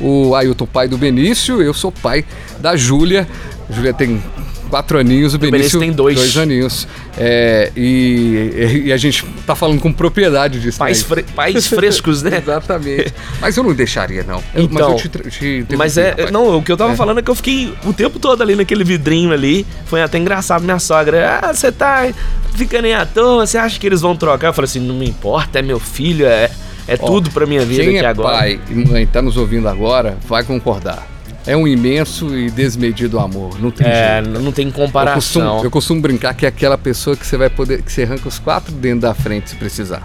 O Ailton, pai do Benício, eu sou pai da Júlia. Júlia tem quatro aninhos, o Benício, Benício tem dois. Dois aninhos. É, e, e a gente tá falando com propriedade disso. Pais, né? fre- pais frescos, né? Exatamente. Mas eu não deixaria, não. Eu- mas Então, eu te, tra- te Mas é. rapaz. Não, o que eu tava É. falando é que eu fiquei o tempo todo ali naquele vidrinho ali. Foi até engraçado. Minha sogra, ah, você tá ficando aí à toa, você acha que eles vão trocar? Eu falei assim, não me importa, é meu filho, é, é Ó, tudo pra minha vida Quem aqui é agora. pai e mãe tá nos ouvindo agora, vai concordar. É um imenso e desmedido amor. Não tem É, jeito. não tem Eu comparação. costumo, eu costumo brincar que é aquela pessoa que você vai poder, que você arranca os quatro dentes da frente se precisar.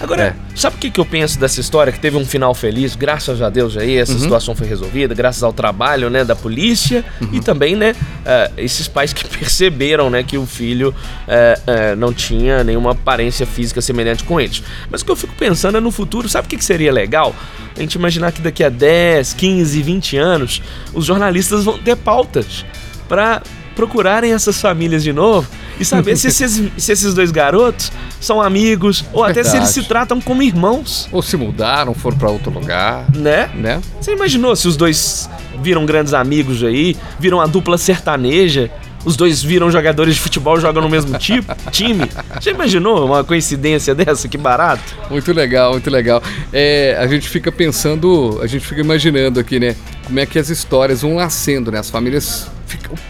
Agora, É. sabe o que, que eu penso dessa história? Que teve um final feliz, graças a Deus aí, Uhum. essa situação foi resolvida, graças ao trabalho, né, da polícia Uhum. e também, né, eh, esses pais que perceberam, né, que o filho eh, eh, não tinha nenhuma aparência física semelhante com eles. Mas o que eu fico pensando é no futuro, sabe o que, que seria legal? A gente imaginar que daqui a 10, 15, 20 anos, os jornalistas vão ter pautas para procurarem essas famílias de novo e saber se, esses, se esses dois garotos são amigos ou até se eles se tratam como irmãos, Ou se mudaram, foram pra outro lugar, né? né? Você imaginou se os dois viram grandes amigos aí, viram a dupla sertaneja, os dois viram jogadores de futebol, jogam no mesmo tipo, time? Já imaginou uma coincidência dessa? Que barato. Muito legal, muito legal. É, a gente fica pensando, a gente fica imaginando aqui, né? Como é que as histórias vão nascendo, né? As famílias.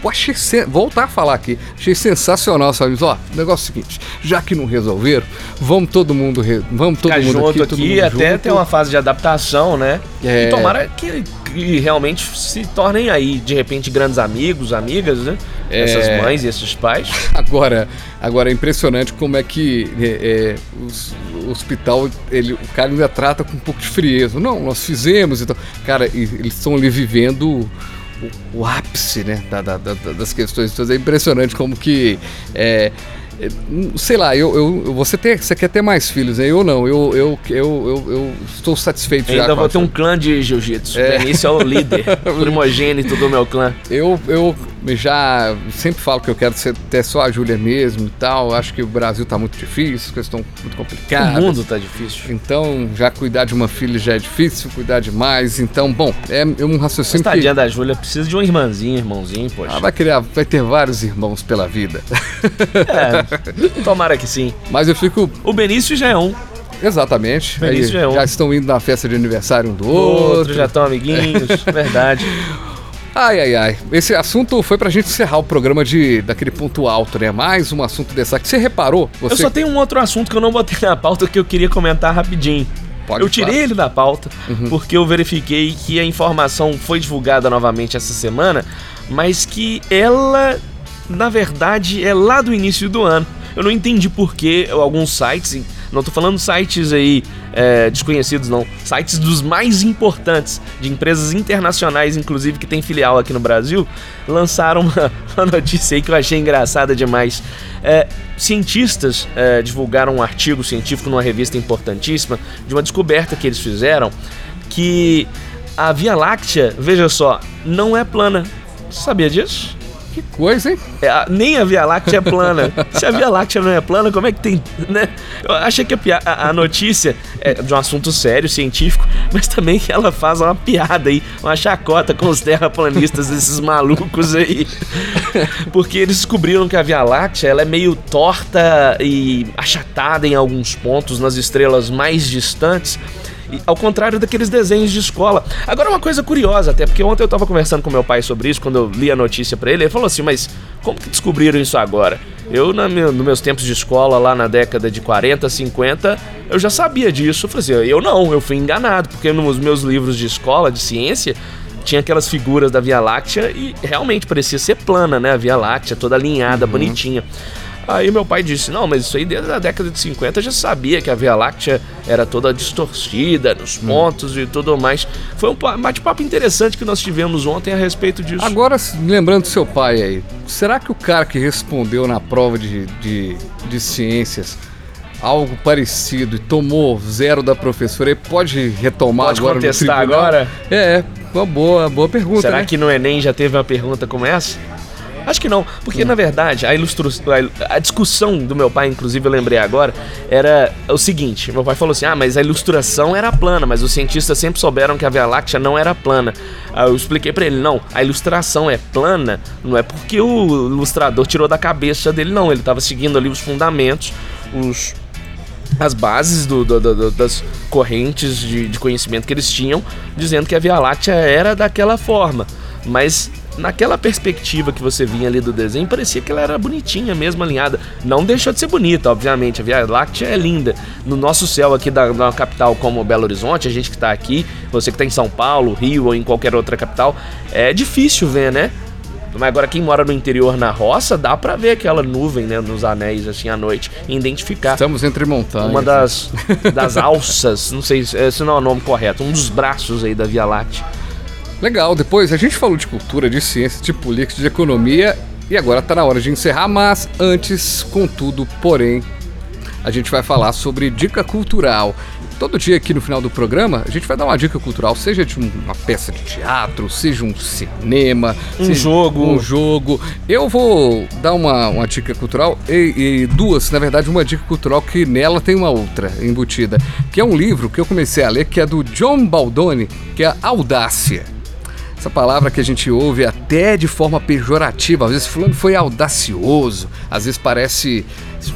Pô, achei sen- voltar a falar aqui. Achei sensacional famílias. Ó, o negócio é o seguinte: já que não resolveram, vamos todo mundo. re- Vamos todo Ficar mundo junto aqui, aqui, mundo até junto. ter uma fase de adaptação, né? É. E tomara que, que realmente se tornem aí, de repente, grandes amigos, amigas, né? É. Essas mães e esses pais. Agora, agora é impressionante como é que é, é, os- o hospital, ele, o cara ainda trata com um pouco de frieza. Não, nós fizemos e tal. Cara, eles estão ali vivendo o, o ápice, né, da- da- da- das questões. Então, é impressionante como que. é, sei lá, eu, eu, você, ter, você quer ter mais filhos, né? Eu não, eu, eu, eu, eu, eu estou satisfeito já. Ainda vou ter um clã de jiu-jitsu. É. Benício é o líder, primogênito do meu clã. Eu, eu já sempre falo que eu quero ser até só a Júlia mesmo e tal. Acho que o Brasil tá muito difícil, as coisas estão muito complicadas. O mundo tá difícil. Então, já cuidar de uma filha já é difícil, cuidar de mais. Então, bom, é um Mas raciocínio que... tadinha da Júlia precisa de uma irmãzinha, irmãozinho, poxa. Ah, vai criar, vai ter vários irmãos pela vida. É, tomara que sim. Mas eu fico. O Benício já é um. Exatamente. Benício Aí é um. Já estão indo na festa de aniversário um do Outro, outro. já estão amiguinhos, verdade. Ai, ai, ai. Esse assunto foi pra gente encerrar o programa de daquele ponto alto, né? Mais um assunto dessa. Você reparou? Você... Eu só tenho um outro assunto que eu não botei na pauta que eu queria comentar rapidinho. Pode eu tirei falar. ele da pauta porque eu verifiquei que a informação foi divulgada novamente essa semana, mas que ela, na verdade, é lá do início do ano. Eu não entendi por que alguns sites, não tô falando sites aí é, desconhecidos não, sites dos mais importantes, de empresas internacionais, inclusive, que tem filial aqui no Brasil, lançaram uma, uma notícia aí que eu achei engraçada demais. É, cientistas é, divulgaram um artigo científico numa revista importantíssima de uma descoberta que eles fizeram que a Via Láctea, veja só, não é plana. Você sabia disso? Que coisa, hein? É, nem a Via Láctea é plana. Se a Via Láctea não é plana, como é que tem, né? Eu achei que a, a- a notícia é de um assunto sério, científico, mas também que ela faz uma piada aí, uma chacota com os terraplanistas, esses malucos aí. Porque eles descobriram que a Via Láctea ela é meio torta e achatada em alguns pontos nas estrelas mais distantes. Ao contrário daqueles desenhos de escola. Agora, uma coisa curiosa, até porque ontem eu tava conversando com meu pai sobre isso, quando eu li a notícia pra ele, ele falou assim: Mas como que descobriram isso agora? Eu, na meu, nos meus tempos de escola, lá na década de 40, 50, eu já sabia disso. Eu falei assim: Eu não, eu fui enganado, porque nos meus livros de escola, de ciência, tinha aquelas figuras da Via Láctea e realmente parecia ser plana, né? A Via Láctea, toda alinhada, bonitinha. Aí meu pai disse: Não, mas isso aí desde a década de 50 eu já sabia que a Via Láctea era toda distorcida nos pontos e tudo mais. Foi um pa- bate-papo interessante que nós tivemos ontem a respeito disso. Agora, lembrando do seu pai aí, será que o cara que respondeu na prova de, de, de ciências algo parecido e tomou zero da professora, ele pode retomar Pode agora no contestar agora? É, uma boa, boa pergunta, Será né? que no Enem já teve uma pergunta como essa? Acho que não, porque na verdade a, ilustru... a- discussão do meu pai, inclusive eu lembrei agora, era o seguinte: meu pai falou assim, ah, mas a ilustração era plana, mas os cientistas sempre souberam que a Via Láctea não era plana. Aí eu expliquei pra ele: não, a ilustração é plana, não é porque o ilustrador tirou da cabeça dele, não, ele tava seguindo ali os fundamentos, os as bases do- do- do- das correntes de, de conhecimento que eles tinham, dizendo que a Via Láctea era daquela forma. Mas naquela perspectiva que você vinha ali do desenho, parecia que ela era bonitinha mesmo, alinhada. Não deixou de ser bonita, obviamente. A Via Láctea é linda. No nosso céu aqui da, da capital como Belo Horizonte, a gente que tá aqui, você que tá em São Paulo, Rio ou em qualquer outra capital, é difícil ver, né? Mas agora quem mora no interior na roça, dá pra ver aquela nuvem, né, nos anéis assim à noite e identificar. Estamos entre montanhas. Uma das, das alças, não sei se esse não é o nome correto, um dos braços aí da Via Láctea. Legal, depois a gente falou de cultura, de ciência, de política, de economia e agora tá na hora de encerrar, mas antes, contudo, porém, a gente vai falar sobre dica cultural. Todo dia aqui no final do programa, a gente vai dar uma dica cultural, seja de um- uma peça de teatro, seja um cinema, Um seja jogo. um jogo. Eu vou dar uma, uma dica cultural e, e duas, na verdade, uma dica cultural que nela tem uma outra embutida, que é um livro que eu comecei a ler, que é do John Baldoni, que é Audácia. Essa palavra que a gente ouve até de forma pejorativa, às vezes fulano foi audacioso, às vezes parece,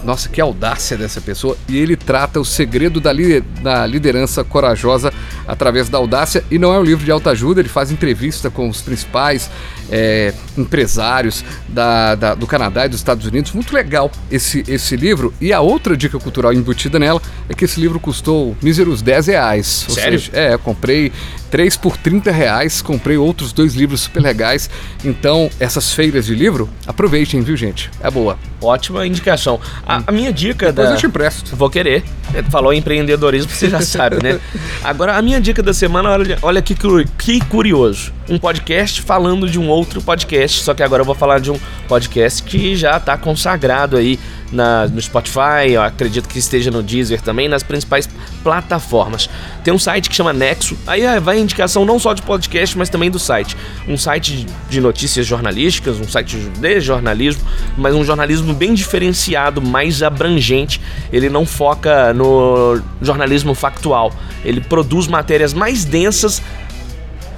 nossa, que audácia dessa pessoa, e ele trata o segredo da, li- da liderança corajosa através da audácia, e não é um livro de autoajuda, ele faz entrevista com os principais é, empresários da- da- do Canadá e dos Estados Unidos, muito legal esse, esse livro, e a outra dica cultural embutida nela é que esse livro custou míseros 10 reais. Sério? seja, é, eu comprei três por 30 reais, comprei outros dois livros super legais. Então, essas feiras de livro, aproveitem, viu, gente? É boa. Ótima indicação. A, a minha dica Depois da. eu te empresto. Vou querer. Falou em empreendedorismo, você já sabe, né? Agora, a minha dica da semana, olha, olha que, que curioso. Um podcast falando de um outro podcast, só que agora eu vou falar de um podcast que já tá consagrado aí na, no Spotify, acredito que esteja no Deezer também, nas principais plataformas. Tem um site que chama Nexo, aí é, vai indicação não só de podcast, mas também do site. Um site de notícias jornalísticas, um site de jornalismo, mas um jornalismo bem diferenciado, mais abrangente. Ele não foca no jornalismo factual, ele produz matérias mais densas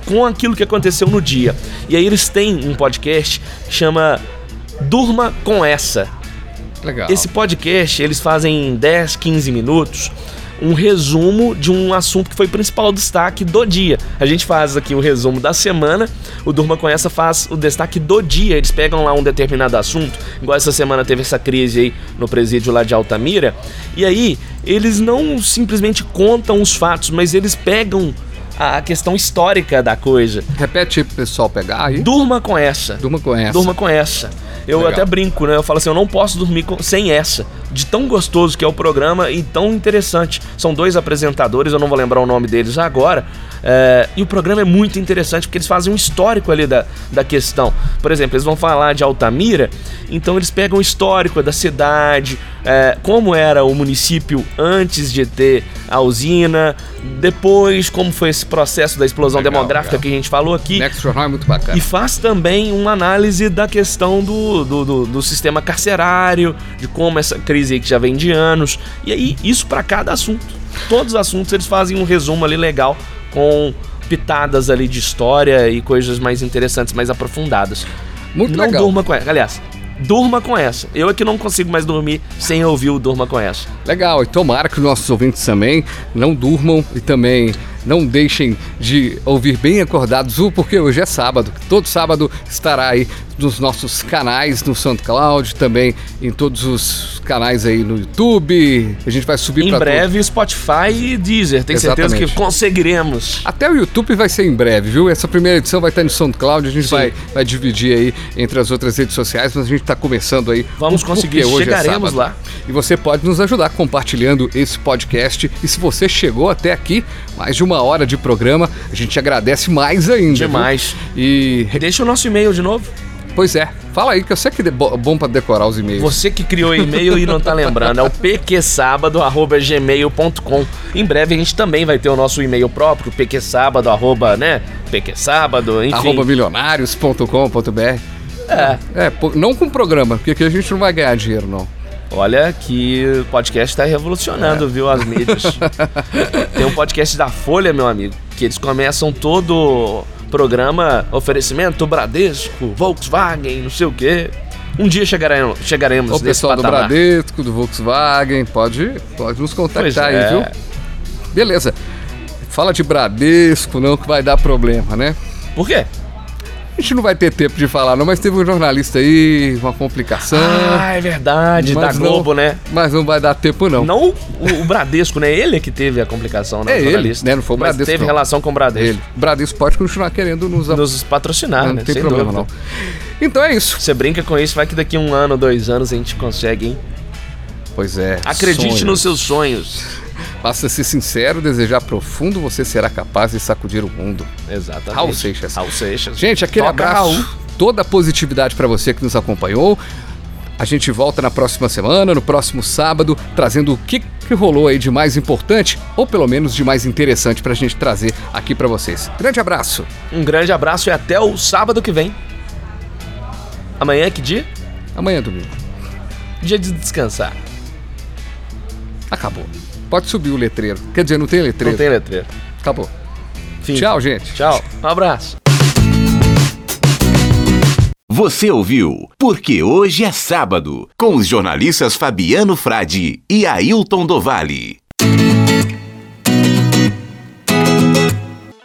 com aquilo que aconteceu no dia. E aí eles têm um podcast que chama Durma com essa. Legal. Esse podcast, eles fazem em 10, 15 minutos um resumo de um assunto que foi principal destaque do dia. A gente faz aqui o resumo da semana, o Durma com essa faz o destaque do dia. Eles pegam lá um determinado assunto, igual essa semana teve essa crise aí no presídio lá de Altamira, e aí eles não simplesmente contam os fatos, mas eles pegam a questão histórica da coisa. Repete pro pessoal pegar aí. Durma com essa. Durma com essa. Durma com essa. Eu Legal. até brinco, né? Eu falo assim, eu não posso dormir com- sem essa. De tão gostoso que é o programa e tão interessante. São dois apresentadores, eu não vou lembrar o nome deles agora. é, e o programa é muito interessante porque eles fazem um histórico ali da, da questão. Por exemplo, eles vão falar de Altamira, então eles pegam o histórico da cidade, é, como era o município antes de ter a usina, depois como foi esse processo da explosão Legal, demográfica legal. que a gente falou aqui. Jornal é muito bacana. E faz também uma análise da questão do, do, do- do sistema carcerário, de como essa crise aí que já vem de anos. E aí, isso para cada assunto. Todos os assuntos eles fazem um resumo ali legal com pitadas ali de história e coisas mais interessantes, mais aprofundadas. Muito não legal. durma com essa. Aliás, durma com essa. Eu é que não consigo mais dormir sem ouvir o Durma com essa. Legal, e tomara que os nossos ouvintes também não durmam e também não deixem de ouvir bem acordados, uh, porque hoje é sábado. Todo sábado estará aí nos nossos canais no SoundCloud, também em todos os canais aí no YouTube. A gente vai subir Em pra breve, Spotify e Deezer. Tenho certeza Exatamente. que conseguiremos. todos. Até o YouTube vai ser em breve, viu? Essa primeira edição vai estar no SoundCloud, a gente Sim. vai, vai dividir aí entre as outras redes sociais, mas a gente está começando aí. Vamos o conseguir, hoje é chegaremos sábado. lá. E você pode nos ajudar compartilhando esse podcast. E se você chegou até aqui, mais de uma hora de programa, a gente agradece mais ainda. viu? Demais. E, Deixa o nosso e-mail de novo. pois é, fala aí que eu sei que é bo- bom pra decorar os e-mails. Você que criou o e-mail e não tá lembrando, é o pqsábado.gmail.com. Em breve a gente também vai ter o nosso e-mail próprio, pqsábado, arroba, né? pqsábado, enfim. Arroba milionários.com.br. É, É, não com programa, porque aqui a gente não vai ganhar dinheiro, não. Olha que o podcast tá revolucionando, viu, as mídias. Tem um podcast da Folha, meu amigo, que eles começam todo programa, oferecimento Bradesco, Volkswagen, não sei o quê. Um dia chegaremos, chegaremos O nesse pessoal do. Bradesco, do Volkswagen, pode, pode nos contactar aí, é. viu? Beleza. Fala de Bradesco, não, que vai dar problema, né? Por quê? A gente não vai ter tempo de falar, não, mas teve um jornalista aí, uma complicação. Ah, é verdade, da mas não- Globo, né? Mas não vai dar tempo, não. Não o, o Bradesco, né? Ele é que teve a complicação, né? É ele, né? Não foi o Mas Bradesco, teve não. relação com o Bradesco. Ele. O Bradesco pode continuar querendo nos, Nos patrocinar, não né? tem Sem problema, dúvida. não. Então é isso. Você brinca com isso, vai que daqui um ano, dois anos a gente consegue, hein? Pois é. Acredite sonhos. nos seus sonhos. Basta ser sincero, desejar profundo, você será capaz de sacudir o mundo. Exatamente. Raul Seixas. Raul Seixas. Gente, aquele Toca, abraço, Raul. toda a positividade para você que nos acompanhou. A gente volta na próxima semana, no próximo sábado, trazendo o que, que rolou aí de mais importante, ou pelo menos de mais interessante pra gente trazer aqui pra vocês. Grande abraço. Um grande abraço e até o sábado que vem. Amanhã é que dia? Amanhã é domingo. Dia de descansar. Acabou. Pode subir o letreiro. Quer dizer, não tem letreiro. Não tem letreiro. Acabou. Fim. Tchau, gente. Tchau. Um abraço. Você ouviu Porque Hoje é Sábado, com os jornalistas Fabiano Frade e Ailton Dovale.